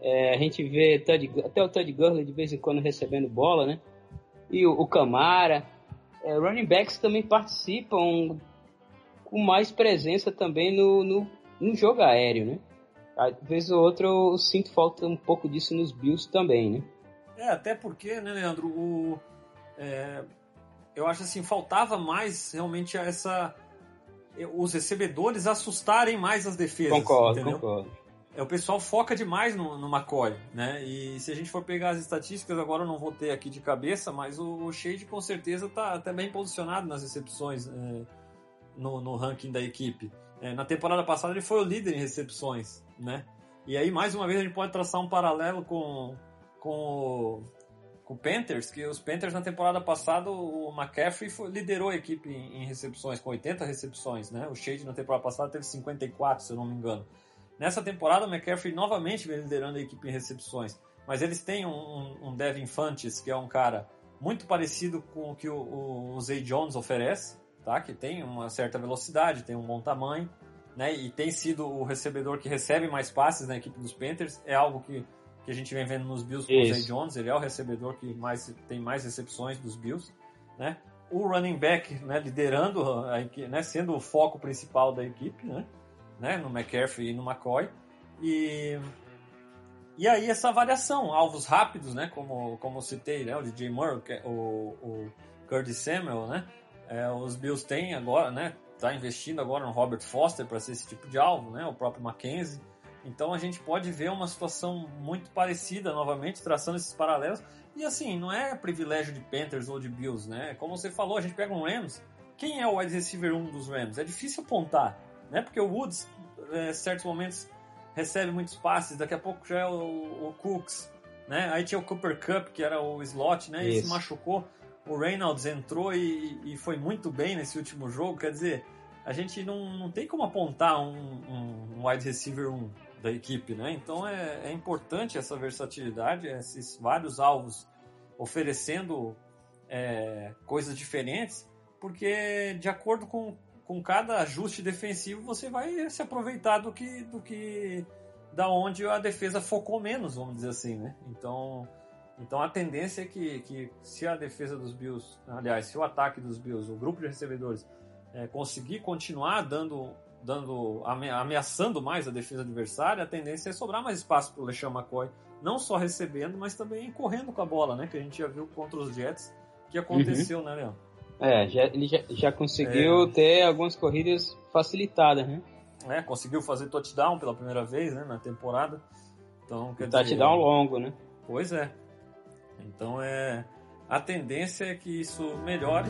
É, a gente vê até o Todd Gurley de vez em quando recebendo bola, né? E o, o Camara. É, running backs também participam com mais presença também no, no, no jogo aéreo, né? Às vezes ou outra eu sinto falta um pouco disso nos Bills também, né? É, até porque, né, Leandro, o, é, eu acho assim, faltava mais realmente essa os recebedores assustarem mais as defesas. Concordo, entendeu? concordo. É, o pessoal foca demais no, no McCoy, né? E se a gente for pegar as estatísticas, agora eu não vou ter aqui de cabeça, mas o, o Shade com certeza está tá bem posicionado nas recepções é, no, no, ranking da equipe. É, na temporada passada ele foi o líder em recepções, né? E aí, mais uma vez, a gente pode traçar um paralelo com, com com o Panthers, que os Panthers na temporada passada o McCaffrey foi, liderou a equipe em, em, recepções, com 80 recepções, né? O Shade na temporada passada teve 54, se eu não me engano. Nessa temporada o McCaffrey novamente vem liderando a equipe em recepções, mas eles têm um, um Devin Fantes, que é um cara muito parecido com o que o, o Zay Jones oferece, tá? Que tem uma certa velocidade, tem um bom tamanho, né? E tem sido o recebedor que recebe mais passes na equipe dos Panthers, é algo que que a gente vem vendo nos Bills com o Zay Jones, ele é o recebedor que mais tem mais recepções dos Bills, né? O running back, né, liderando né, sendo o foco principal da equipe, né? Né, no McCaffrey e no McCoy. E e aí essa variação, alvos rápidos, né, como como citei, né, o DJ Moore, o, o Curtis Samuel, né? É, os Bills têm agora, né, tá investindo agora no Robert Foster para ser esse tipo de alvo, né? O próprio Mackenzie então a gente pode ver uma situação muito parecida novamente, traçando esses paralelos. E assim, não é privilégio de Panthers ou de Bills, né? Como você falou, a gente pega um Rams. Quem é o wide receiver 1 dos Rams? É difícil apontar, né? Porque o Woods, em é, certos momentos, recebe muitos passes, daqui a pouco já é o, o Cooks, né? Aí tinha o Cooper Cup, que era o slot, né? E se machucou. O Reynolds entrou e, e foi muito bem nesse último jogo, quer dizer, a gente não, não tem como apontar um, um, um wide receiver 1 da equipe, né? Então é, é importante essa versatilidade, esses vários alvos oferecendo é, coisas diferentes, porque de acordo com, com cada ajuste defensivo você vai se aproveitar do que do que da onde a defesa focou menos, vamos dizer assim, né? Então então a tendência é que, que se a defesa dos Bills, aliás, se o ataque dos Bills, o grupo de recebedores é, conseguir continuar dando dando ameaçando mais a defesa adversária, a tendência é sobrar mais espaço para o LeSean McCoy, não só recebendo, mas também correndo com a bola, né? Que a gente já viu contra os Jets que aconteceu, uhum. né, Leão? É, já, ele já, já conseguiu é... ter algumas corridas facilitadas, né? É, conseguiu fazer touchdown pela primeira vez, né, na temporada. Então, quer dizer, touchdown longo, né? Pois é. Então é a tendência é que isso melhore.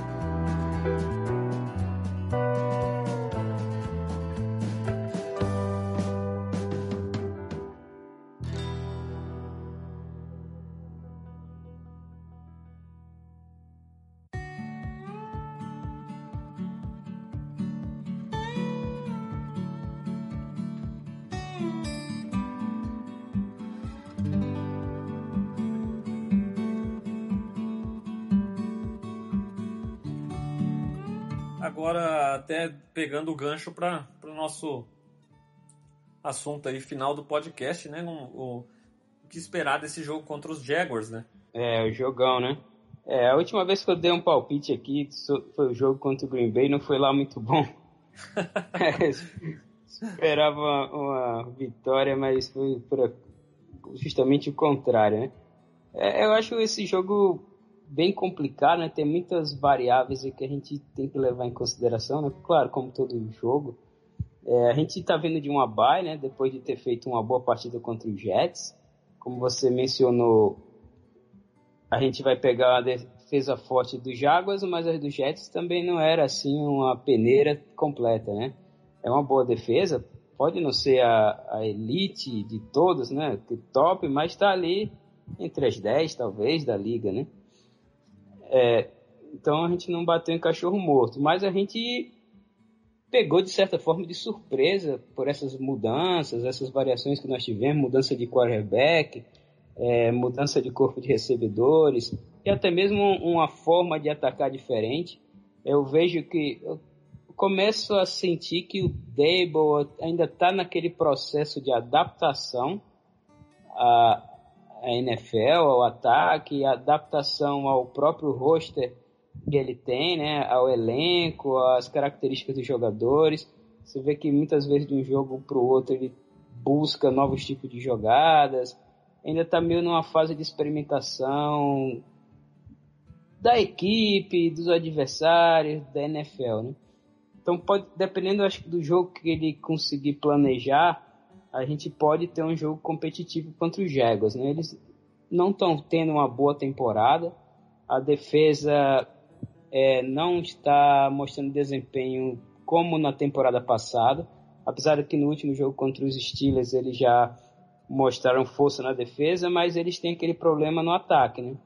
Agora até pegando o gancho para o nosso assunto aí final do podcast, né? O, o, que esperar desse jogo contra os Jaguars, né? É, o jogão, né? É, a última vez que eu dei um palpite aqui foi o jogo contra o Green Bay, não foi lá muito bom. é, esperava uma, uma, vitória, mas foi justamente o contrário, né? É, eu acho esse jogo bem complicado, né? Tem muitas variáveis que a gente tem que levar em consideração, né? Claro, como todo jogo. É, a gente está vindo de uma bye, né? Depois de ter feito uma boa partida contra os Jets. Como você mencionou, a gente vai pegar a defesa forte dos Jaguars, mas a dos Jets também não era assim uma peneira completa, né? É uma boa defesa, pode não ser a, a elite de todos, né? Top, mas está ali entre as 10 talvez da liga, né? É, então a gente não bateu em cachorro morto, mas a gente pegou de certa forma de surpresa por essas mudanças, essas variações que nós tivemos, mudança de quarterback, é, mudança de corpo de recebedores e até mesmo uma forma de atacar diferente. Eu vejo que eu começo a sentir que o Dable ainda está naquele processo de adaptação a, a NFL, ao ataque, adaptação ao próprio roster que ele tem, né, ao elenco, às características dos jogadores. Você vê que muitas vezes de um jogo para o outro ele busca novos tipos de jogadas. Ainda está meio numa fase de experimentação da equipe, dos adversários, da NFL, né? Então pode, dependendo acho, do jogo que ele conseguir planejar, a gente pode ter um jogo competitivo contra os Jaguars. Né? Eles não estão tendo uma boa temporada, a defesa é, não está mostrando desempenho como na temporada passada, apesar de que no último jogo contra os Steelers eles já mostraram força na defesa, mas eles têm aquele problema no ataque, né?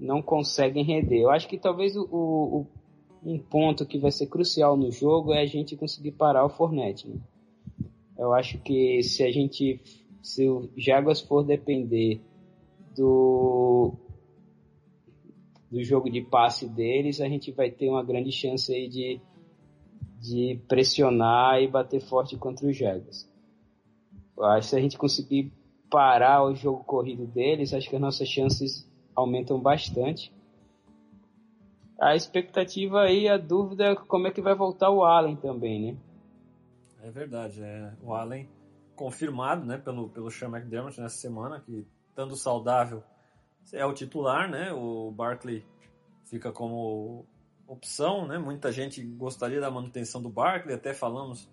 Não conseguem render. Eu acho que talvez o, o, um ponto que vai ser crucial no jogo é a gente conseguir parar o Fornette. Né? Eu acho que se a gente, se o Jaguars for depender do do jogo de passe deles, a gente vai ter uma grande chance aí de, de pressionar e bater forte contra os Jaguars. Eu acho que se a gente conseguir parar o jogo corrido deles, acho que as nossas chances aumentam bastante. A expectativa aí, a dúvida é como é que vai voltar o Allen também, né? É verdade, é, o Allen confirmado, né, pelo, pelo Sean McDermott nessa semana, que estando saudável é o titular, né, o Barkley fica como opção, né, muita gente gostaria da manutenção do Barkley, até falamos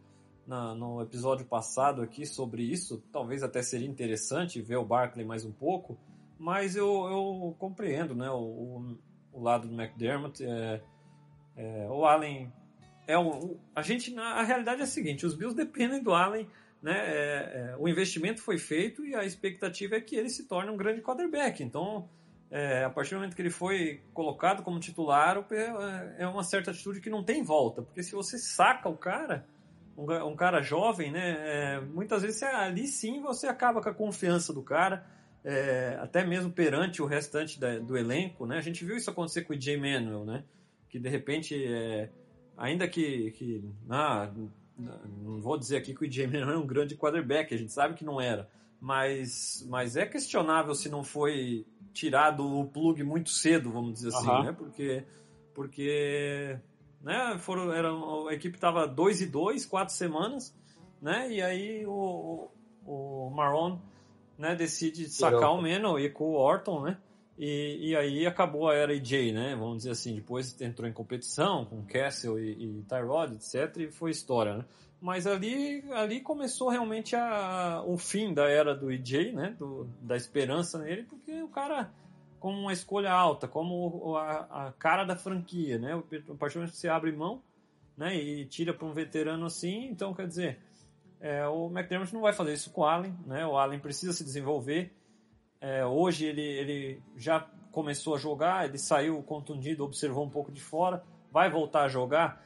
na, no episódio passado aqui sobre isso, talvez até seria interessante ver o Barkley mais um pouco, mas eu, eu compreendo, né, o, o lado do McDermott, é, é, o Allen é um, a gente a realidade é a seguinte: os Bills dependem do Allen, né? É, é, o investimento foi feito e a expectativa é que ele se torne um grande quarterback. Então, é, a partir do momento que ele foi colocado como titular, é, é uma certa atitude que não tem volta, porque se você saca o cara, um, um cara jovem, né? É, muitas vezes ali sim você acaba com a confiança do cara. É, até mesmo perante o restante da, do elenco, né? A gente viu isso acontecer com o Jay Manuel, né? Que de repente é, ainda que, que ah, não vou dizer aqui que o Jamie não é um grande quarterback, a gente sabe que não era, mas, mas é questionável se não foi tirado o plug muito cedo, vamos dizer assim, né? Porque, porque né, foram, era, a equipe estava 2 e 2, quatro semanas, né? E aí o, o, o Maron né, decide sacar o Meno e com o Orton, né? E, e aí acabou a era EJ, né? Vamos dizer assim. Depois entrou em competição com Castle e, e Tyrod, etc. E foi história, né? Mas ali, ali começou realmente a, o fim da era do EJ, né? Do, da esperança nele, porque o cara, como uma escolha alta, como a, a cara da franquia, né? A partir do momento que você abre mão, né? E tira para um veterano assim, então quer dizer, é, o McDermott não vai fazer isso com o Allen, né? O Allen precisa se desenvolver é, hoje ele, ele já começou a jogar, ele saiu contundido, observou um pouco de fora, vai voltar a jogar.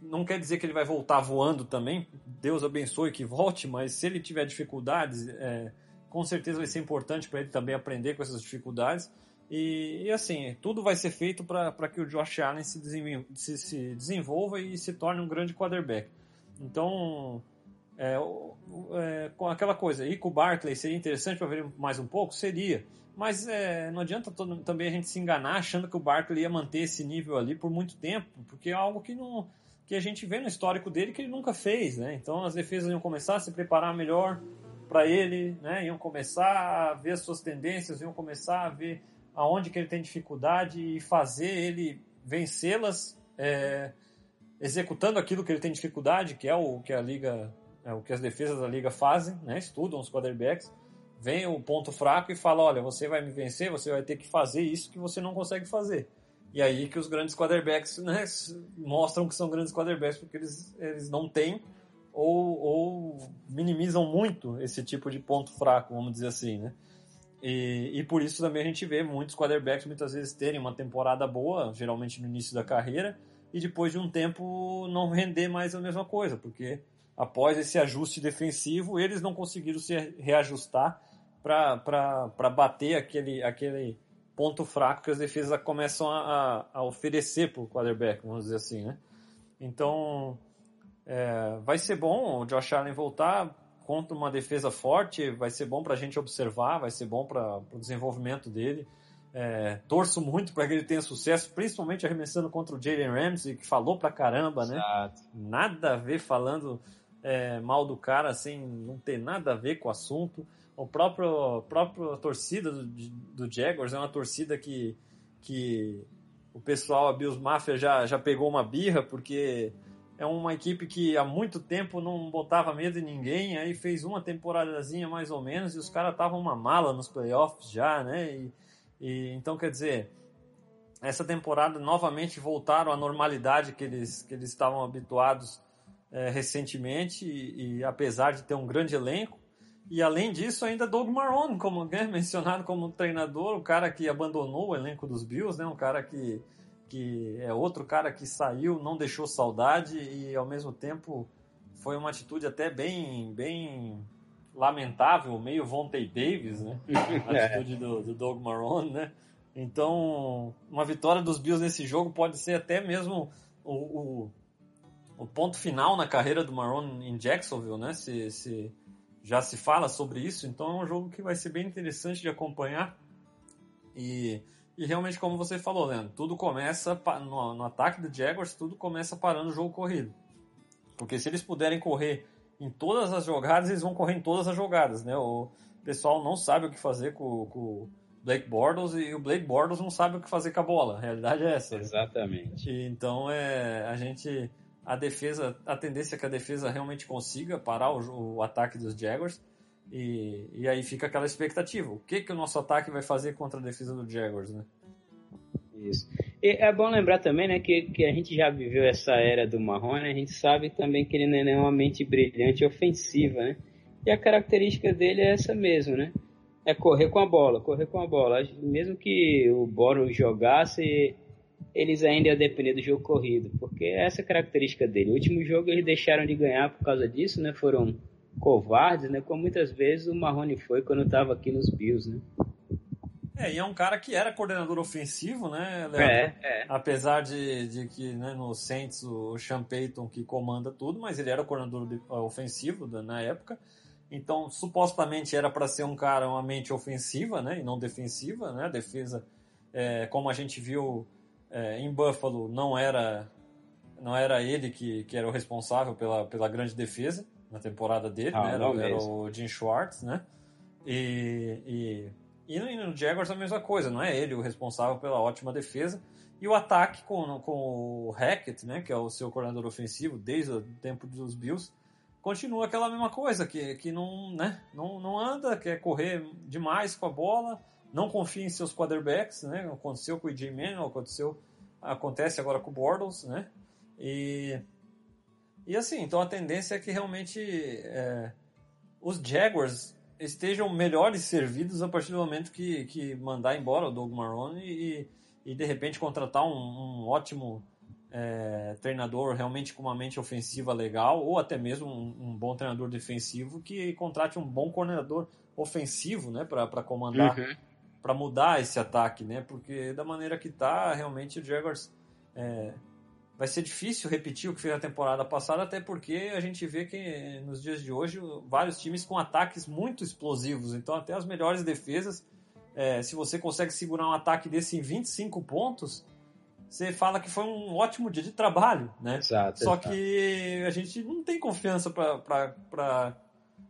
Não quer dizer que ele vai voltar voando também, Deus abençoe que volte, mas se ele tiver dificuldades, é, com certeza vai ser importante para ele também aprender com essas dificuldades. E, e assim, tudo vai ser feito para que o Josh Allen se, se, se desenvolva e se torne um grande quarterback. Então, É, é, com aquela coisa, ir com o Barkley seria interessante para ver mais um pouco? Seria. Mas é, não adianta todo, também a gente se enganar achando que o Barkley ia manter esse nível ali por muito tempo, porque é algo que, não, que a gente vê no histórico dele que ele nunca fez. Né? Então as defesas iam começar a se preparar melhor para ele, né? iam começar a ver as suas tendências, iam começar a ver aonde que ele tem dificuldade e fazer ele vencê-las é, executando aquilo que ele tem dificuldade, que é o que a liga, é, o que as defesas da liga fazem, né? estudam os quarterbacks, vem o ponto fraco e fala, olha, você vai me vencer, você vai ter que fazer isso que você não consegue fazer. E aí que os grandes quarterbacks né, mostram que são grandes quarterbacks porque eles, eles não têm ou, ou minimizam muito esse tipo de ponto fraco, vamos dizer assim, né? E, e, por isso também a gente vê muitos quarterbacks muitas vezes terem uma temporada boa, geralmente no início da carreira, e depois de um tempo não render mais a mesma coisa, porque após esse ajuste defensivo, eles não conseguiram se reajustar para bater aquele, aquele ponto fraco que as defesas começam a, a oferecer para o quarterback, vamos dizer assim, né? Então, é, vai ser bom o Josh Allen voltar contra uma defesa forte, vai ser bom para a gente observar, vai ser bom para o desenvolvimento dele. É, torço muito para que ele tenha sucesso, principalmente arremessando contra o Jalen Ramsey, que falou pra caramba, né? Exato. Nada a ver falando é, mal do cara, sem não ter nada a ver com o assunto. O próprio, próprio torcida do, do Jaguars é uma torcida que, que o pessoal, a Bills Mafia, já, já pegou uma birra, porque é uma equipe que há muito tempo não botava medo em ninguém, aí fez uma temporadazinha mais ou menos, e os caras estavam uma mala nos playoffs já, né? E, e, então, quer dizer, essa temporada novamente voltaram à normalidade que eles, que eles estavam habituados é, recentemente, e, e, apesar de ter um grande elenco, e além disso, ainda Doug Marrone, como né, mencionado como treinador, o cara que abandonou o elenco dos Bills, né, um cara que, que é outro cara que saiu, não deixou saudade e ao mesmo tempo foi uma atitude até bem, bem lamentável, meio Vontae Davis, né? A atitude do, do Doug Marrone, né? Então, uma vitória dos Bills nesse jogo pode ser até mesmo o, o, o ponto final na carreira do Marrone em Jacksonville, né? Se, se já se fala sobre isso, então é um jogo que vai ser bem interessante de acompanhar. E, e realmente, como você falou, Leandro, tudo começa no, no ataque do Jaguars, tudo começa parando o jogo corrido. Porque se eles puderem correr em todas as jogadas, eles vão correr em todas as jogadas, né? O pessoal não sabe o que fazer com, com o Blake Bortles e o Blake Bortles não sabe o que fazer com a bola. A realidade é essa. Né? Exatamente. E, então é a gente a defesa, a tendência é que a defesa realmente consiga parar o, o ataque dos Jaguars. E, e aí fica aquela expectativa. O que, que o nosso ataque vai fazer contra a defesa do Jaguars, né? Isso. E é bom lembrar também, né, que, que a gente já viveu essa era do Marrone, a gente sabe também que ele não é uma mente brilhante ofensiva, né? E a característica dele é essa mesmo, né? É correr com a bola, correr com a bola. Mesmo que o Boros jogasse, eles ainda iam depender do jogo corrido, porque é essa característica dele. O último jogo eles deixaram de ganhar por causa disso, né? Foram covardes, né? Como muitas vezes o Marrone foi quando estava aqui nos Bills, né? É, e é um cara que era coordenador ofensivo, né, Léo? É, é. Apesar de, de que né, no Saints o Sean Payton que comanda tudo, mas ele era coordenador de, ofensivo na época. Então, supostamente era para ser um cara, uma mente ofensiva, né, e não defensiva, né? A defesa, é, como a gente viu é, em Buffalo, não era não era ele que, que era o responsável pela, pela grande defesa na temporada dele, ah, né? Era, era o Jim Schwartz, né? E, e e no Jaguars a mesma coisa, não é ele o responsável pela ótima defesa. E o ataque com, com o Hackett, né, que é o seu coordenador ofensivo desde o tempo dos Bills, continua aquela mesma coisa, que, que não, né, não, não anda, quer correr demais com a bola, não confia em seus quarterbacks, né, aconteceu com o EJ Manuel, aconteceu, acontece agora com o Bortles, né, e, e assim, então a tendência é que realmente é, os Jaguars estejam melhores servidos a partir do momento que, que mandar embora o Doug Marrone e, e de repente contratar um, um ótimo é, treinador realmente com uma mente ofensiva legal ou até mesmo um, um, bom treinador defensivo que contrate um bom coordenador ofensivo né, para comandar, uhum. Para mudar esse ataque, né? Porque da maneira que está, realmente o Jaguars é, vai ser difícil repetir o que fez a temporada passada, até porque a gente vê que nos dias de hoje vários times com ataques muito explosivos, então até as melhores defesas, é, se você consegue segurar um ataque desse em 25 pontos, você fala que foi um ótimo dia de trabalho, né? Exato, Só exato. que a gente não tem confiança para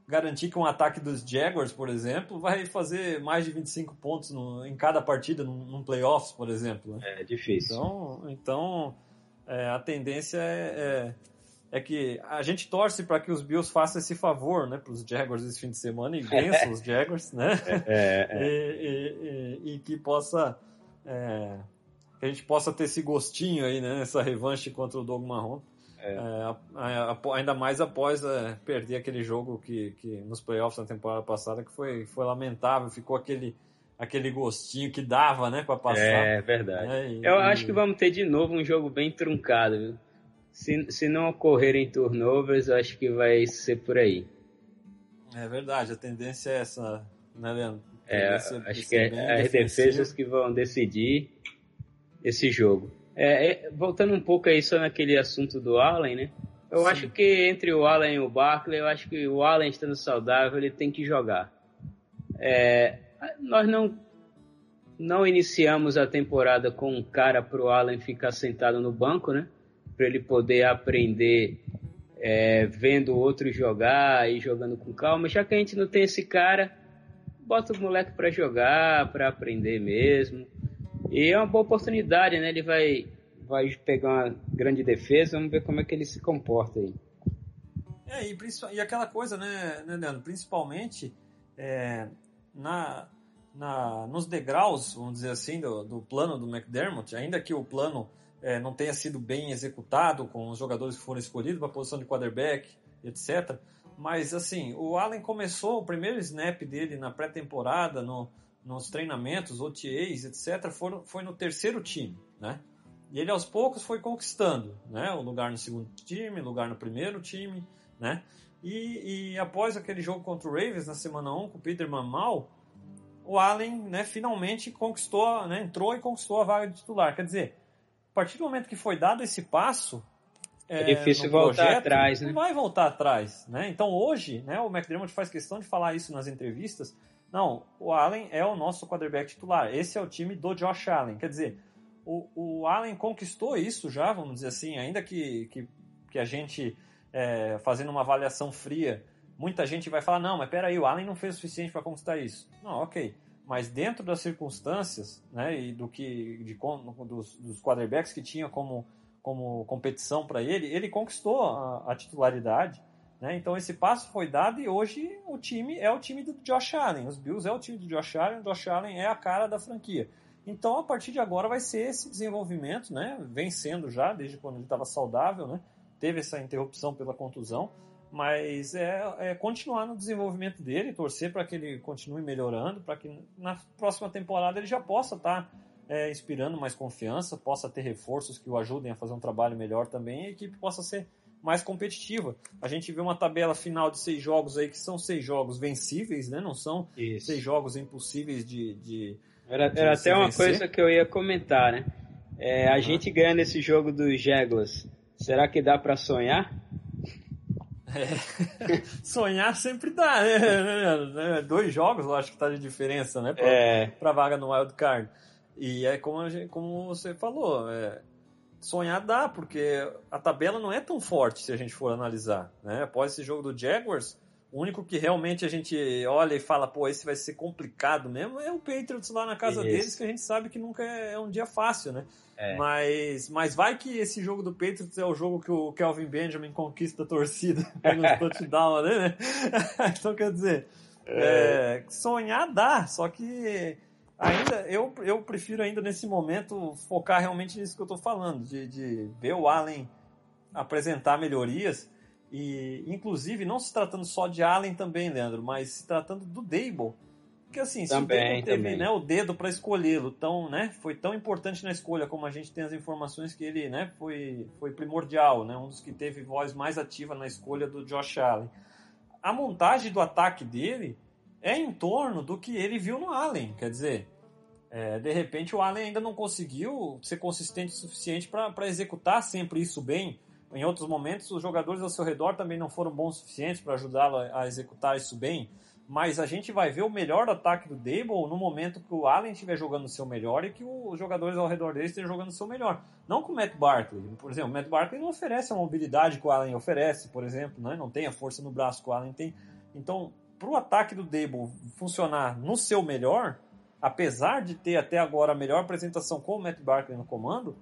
garantir que um ataque dos Jaguars, por exemplo, vai fazer mais de 25 pontos no, em cada partida num, num playoffs, por exemplo. Né? É difícil. Então, então é, a tendência é, é, é, que a gente torce para que os Bills façam esse favor né, para os Jaguars esse fim de semana e vençam os Jaguars, né? É, é. E, e- e- e que possa é, que a gente possa ter esse gostinho aí, né? Essa revanche contra o Doug Marrone. É. É, apo- ainda mais após é, perder aquele jogo que, que nos playoffs na temporada passada que foi, foi lamentável, ficou aquele, aquele gostinho que dava, né, para passar. É verdade. né, e- Eu e- acho que vamos ter de novo um jogo bem truncado, viu? Se, se não ocorrerem turnovers, eu acho que vai ser por aí. É verdade, a tendência é essa, né, Leandro? É, tendência acho que é as defesas que vão decidir esse jogo. É, é, voltando um pouco aí só naquele assunto do Allen, né? Eu Sim. acho que entre o Allen e o Barkley, eu acho que o Allen estando saudável, ele tem que jogar. É, nós não não iniciamos a temporada com um cara para o Allen ficar sentado no banco, né? Para ele poder aprender é, vendo outros jogar e jogando com calma. Já que a gente não tem esse cara, bota o moleque para jogar, para aprender mesmo. E é uma boa oportunidade, né? Ele vai, vai pegar uma grande defesa, vamos ver como é que ele se comporta aí. É, e, e aquela coisa, né, né, Leandro? Principalmente é, na, na, nos degraus, vamos dizer assim, do, do plano do McDermott, ainda que o plano é, não tenha sido bem executado com os jogadores que foram escolhidos para a posição de quarterback, etc. Mas, assim, o Allen começou o primeiro snap dele na pré-temporada, no, nos treinamentos, OTAs, etc., foram, foi no terceiro time, né? E ele aos poucos foi conquistando, né? O lugar no segundo time, lugar no primeiro time, né? E, e após aquele jogo contra o Ravens na semana 1 com o Peterman mal, o Allen, né, finalmente conquistou, né, entrou e conquistou a vaga de titular. Quer dizer, a partir do momento que foi dado esse passo, É difícil no voltar projeto, atrás, né? Não vai voltar atrás, né? Então hoje, né, o McDermott faz questão de falar isso nas entrevistas. Não, o Allen é o nosso quarterback titular. Esse é o time do Josh Allen. Quer dizer, o, o Allen conquistou isso já, vamos dizer assim, ainda que, que, que a gente, é, fazendo uma avaliação fria, muita gente vai falar, não, mas peraí, o Allen não fez o suficiente para conquistar isso. Não, ok. Mas dentro das circunstâncias, né, e do que, de, dos, dos quarterbacks que tinha como, como competição para ele, ele conquistou a, a titularidade. Né? Então esse passo foi dado e hoje o time é o time do Josh Allen. Os Bills é o time do Josh Allen, o Josh Allen é a cara da franquia. Então a partir de agora vai ser esse desenvolvimento, né? Vem sendo já desde quando ele estava saudável, né? Teve essa interrupção pela contusão, mas é, é continuar no desenvolvimento dele, torcer para que ele continue melhorando, para que na próxima temporada ele já possa estar tá, é, inspirando mais confiança, possa ter reforços que o ajudem a fazer um trabalho melhor também e a equipe possa ser mais competitiva. A gente vê uma tabela final de seis jogos aí que são seis jogos vencíveis, né? Não são Isso. seis jogos impossíveis de. de Era, de era até uma vencer. coisa que eu ia comentar, né? É, a gente ganhando esse jogo dos Jaguars, será que dá para sonhar? Sonhar sempre dá, né? Dois jogos eu acho que tá de diferença, né? Pra, É, pra vaga no Wild Card. E é como, gente- como você falou, é, sonhar dá, porque a tabela não é tão forte se a gente for analisar. Né? Após esse jogo do Jaguars, o único que realmente a gente olha e fala, pô, esse vai ser complicado mesmo, é o Patriots lá na casa Isso. deles, que a gente sabe que nunca é um dia fácil, né? É. Mas, mas vai que esse jogo do Patriots é o jogo que o Kelvin Benjamin conquista a torcida, pega os touchdowns, né? então, quer dizer, é, sonhar dá, só que ainda eu, eu prefiro ainda nesse momento focar realmente nisso que eu estou falando, de, de ver o Allen apresentar melhorias e inclusive não se tratando só de Allen também, Leandro, mas se tratando do Dable. Porque assim, se Também, o Dable teve né, o dedo para escolhê-lo, tão, né, foi tão importante na escolha como a gente tem as informações que ele né, foi, foi primordial, né, um dos que teve voz mais ativa na escolha do Josh Allen. A montagem do ataque dele é em torno do que ele viu no Allen, quer dizer, É, de repente o Allen ainda não conseguiu ser consistente o suficiente para executar sempre isso bem. Em outros momentos, os jogadores ao seu redor também não foram bons o suficientes para ajudá-lo a executar isso bem. Mas a gente vai ver o melhor ataque do Dable no momento que o Allen estiver jogando o seu melhor e que os jogadores ao redor dele estejam jogando o seu melhor. Não com o Matt Barkley. Por exemplo, o Matt Barkley não oferece a mobilidade que o Allen oferece, por exemplo. Né? Não tem a força no braço que o Allen tem. Então, para o ataque do Dable funcionar no seu melhor, apesar de ter até agora a melhor apresentação com o Matt Barkley no comando,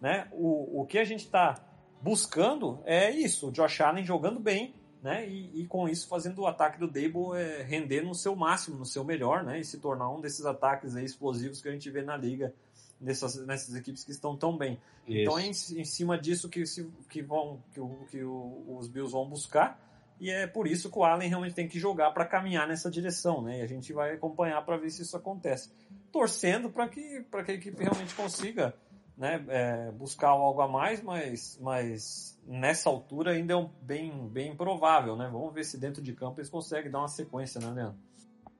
né, o, o que a gente está buscando é isso, o Josh Allen jogando bem, né, e, e com isso fazendo o ataque do Dable é, render no seu máximo, no seu melhor, né, e se tornar um desses ataques explosivos que a gente vê na liga, nessas, nessas equipes que estão tão bem. Isso. Então é em, em, cima disso que, se, que, vão, que, que os Bills vão buscar, e é por isso que o Allen realmente tem que jogar para caminhar nessa direção, né? E a gente vai acompanhar para ver se isso acontece. Torcendo para que, que a equipe realmente consiga né, é, buscar algo a mais, mas, mas nessa altura ainda é um, bem, bem improvável, né? Vamos ver se dentro de campo eles conseguem dar uma sequência, né, Leandro?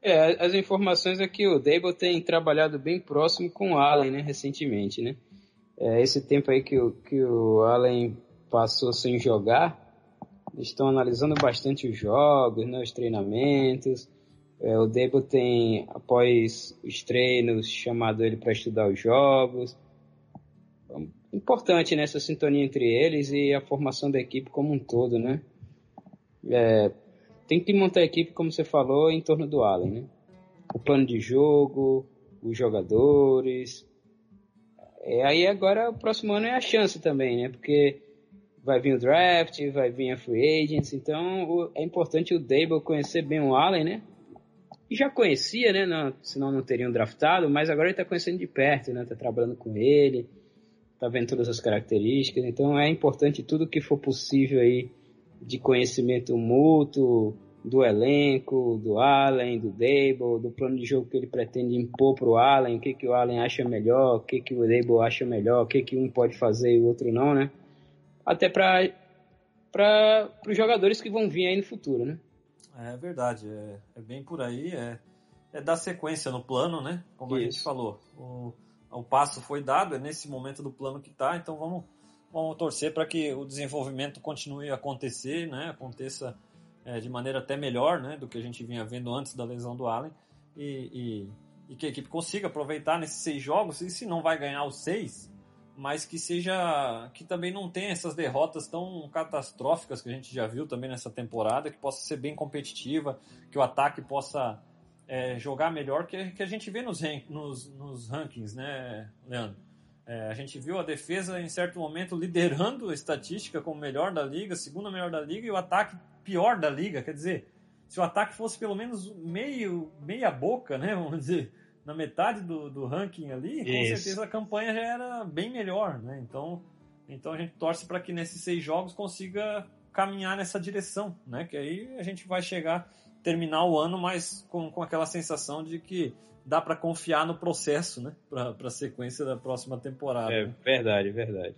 É, as informações é que o Dable tem trabalhado bem próximo com o Allen, né, recentemente, né? É, esse tempo aí que o, que o Allen passou sem jogar, estão analisando bastante os jogos, né, os treinamentos. É, o Debo tem, após os treinos, chamado ele para estudar os jogos. Importante nessa né, sintonia entre eles e a formação da equipe como um todo, né? É, tem que montar a equipe, como você falou, em torno do Allen, né? O plano de jogo, os jogadores. É, aí agora o próximo ano é a chance também, né? Porque vai vir o draft, vai vir a free agents, então o, é importante o Dable conhecer bem o Allen, né? E já conhecia, né? Não, senão não teriam draftado, mas agora ele está conhecendo de perto, né? Tá trabalhando com ele, tá vendo todas as características, então é importante tudo que for possível aí de conhecimento mútuo do elenco, do Allen, do Dable, do plano de jogo que ele pretende impor para o Allen, o que, que o Allen acha melhor, o que, que o Dable acha melhor, o que, que um pode fazer e o outro não, né? Até para os jogadores que vão vir aí no futuro, né? É verdade, é, é bem por aí, é, é dar sequência no plano, né? Como Isso. a gente falou, o, o passo foi dado, é nesse momento do plano que está, então vamos, vamos torcer para que o desenvolvimento continue a acontecer, né? Aconteça é, de maneira até melhor, né? Do que a gente vinha vendo antes da lesão do Allen e, e, e que a equipe consiga aproveitar nesses seis jogos e se não vai ganhar os seis, mas que seja que também não tenha essas derrotas tão catastróficas que a gente já viu também nessa temporada, que possa ser bem competitiva, que o ataque possa é, jogar melhor, que, que a gente vê nos, nos, nos rankings, né, Leandro? É, a gente viu a defesa em certo momento liderando a estatística como melhor da liga, segunda melhor da liga, e o ataque pior da liga. Quer dizer, se o ataque fosse pelo menos meio meia boca, né, vamos dizer, na metade do, do ranking ali, com Isso. certeza a campanha já era bem melhor, né? Então, então a gente torce para que nesses seis jogos consiga caminhar nessa direção, né? Que aí a gente vai chegar, terminar o ano mais com, com aquela sensação de que dá para confiar no processo, né? Para a sequência da próxima temporada. É verdade, verdade.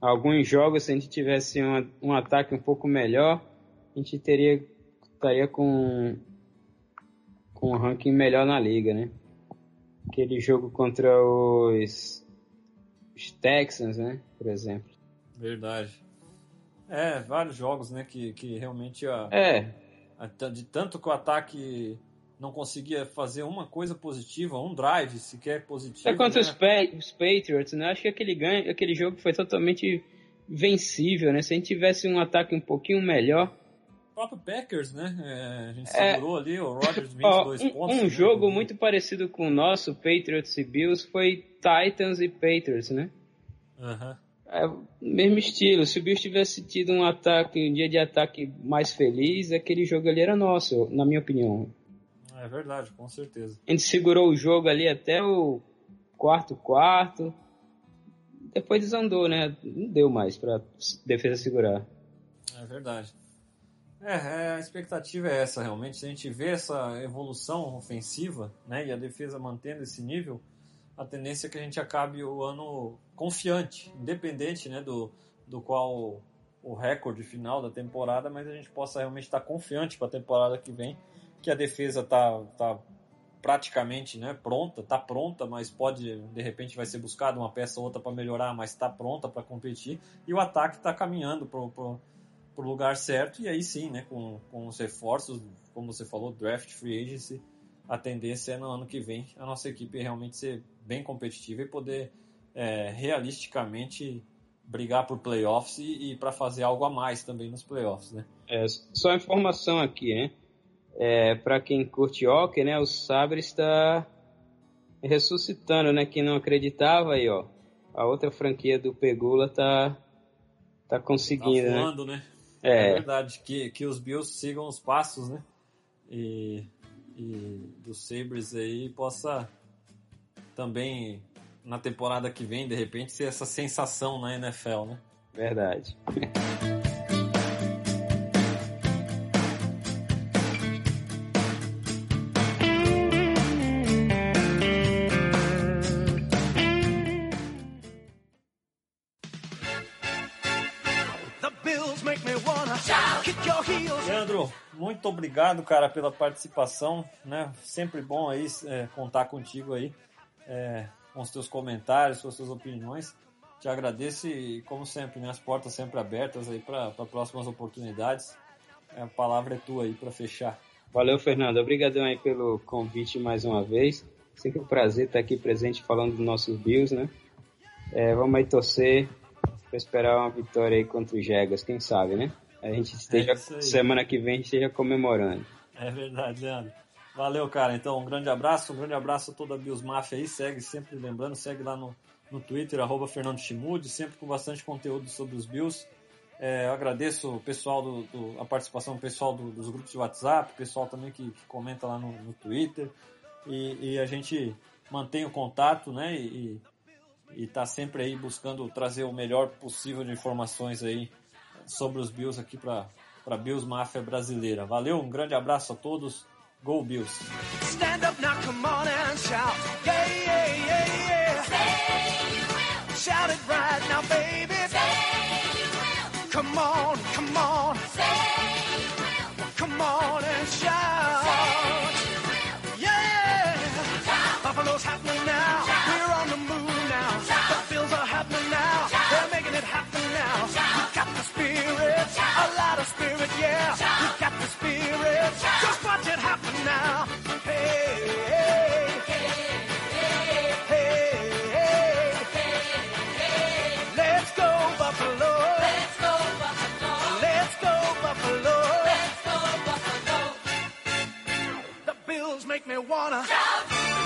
Alguns jogos, se a gente tivesse um, um ataque um pouco melhor, a gente teria estaria com com um ranking melhor na liga, né? Aquele jogo contra os, os Texans, né? Por exemplo. Verdade. É, vários jogos, né? Que, que realmente a, é. A, de tanto que o ataque não conseguia fazer uma coisa positiva, um drive sequer positivo. É contra né? os, pa os, Patriots, né? Acho que aquele, ganho, aquele jogo foi totalmente vencível, né? Se a gente tivesse um ataque um pouquinho melhor, próprio Packers, né? É, a gente é. segurou é, ali, o Rodgers 22 um, pontos. Um né? jogo muito parecido com o nosso, Patriots e Bills, foi Titans e Patriots, né? Uhum. É, mesmo estilo. Se o Bills tivesse tido um ataque, um dia de ataque mais feliz, aquele jogo ali era nosso, na minha opinião. É verdade, com certeza. A gente segurou o jogo ali até o quarto quarto. Depois desandou, né? Não deu mais pra defesa segurar. É verdade. É, é, a expectativa é essa realmente. Se a gente vê essa evolução ofensiva, né, e a defesa mantendo esse nível, a tendência é que a gente acabe o ano confiante, independente, né, do, do qual o recorde final da temporada, mas a gente possa realmente estar confiante para a temporada que vem, que a defesa tá, tá praticamente né, pronta, está pronta, mas pode, de repente, vai ser buscada uma peça ou outra para melhorar, mas está pronta para competir. E o ataque está caminhando para o lugar certo, e aí sim, né, com, com os reforços, como você falou, draft, free agency, a tendência é no ano que vem a nossa equipe realmente ser bem competitiva e poder é, realisticamente brigar por playoffs e, e para fazer algo a mais também nos playoffs, né? É, só informação aqui, né? É, para quem curte hockey, né? O Sabre está ressuscitando, né? Quem não acreditava aí, ó. A outra franquia do Pegula tá tá conseguindo, tá voando, né? né? É. é verdade que que os Bills sigam os passos, né? E, e dos Sabres aí possa também na temporada que vem, de repente, ser essa sensação na NFL, né? Verdade. obrigado, cara, pela participação, né? Sempre bom aí é, contar contigo aí. É, com os teus comentários, com as tuas opiniões. Te agradeço e, como sempre, né, as portas sempre abertas aí para próximas oportunidades. A palavra é tua aí para fechar. Valeu, Fernando. Obrigadão aí pelo convite mais uma vez. Sempre um prazer estar aqui presente falando dos nossos Bills, né? É, vamos aí torcer para esperar uma vitória aí contra os Jegas, quem sabe, né? A gente esteja, é semana que vem, a gente esteja comemorando. É verdade, Leandro. Valeu, cara. Então, um grande abraço, um grande abraço a toda a Bios Mafia aí. Segue sempre, lembrando, segue lá no, no Twitter, arroba Fernando Chimude, sempre com bastante conteúdo sobre os Bills. É, eu agradeço o pessoal do, do, a participação do pessoal do, dos grupos de WhatsApp, o pessoal também que, que comenta lá no, no Twitter. E, e, a gente mantém o contato, né? E, e tá sempre aí buscando trazer o melhor possível de informações aí sobre os Bills aqui para para Bills Máfia Brasileira. Valeu, um grande abraço a todos. Go Bills. Stand up now, come on and shout. Yeah, yeah, yeah, yeah. Say you will. Shout it right now, baby. Say you will. Come on, come on. Say you will. Come on and shout. Say you will. Yeah. Buffalo's happening now. Shout. got the spirit. Shout. A lot of spirit, yeah. Shout. You got the spirit. Shout. Just watch it happen now. Hey, hey. hey, hey, hey Let's go, Buffalo. Let's go, Buffalo. Let's go, Buffalo. Let's go, Buffalo. The Bills make me wanna. Shout.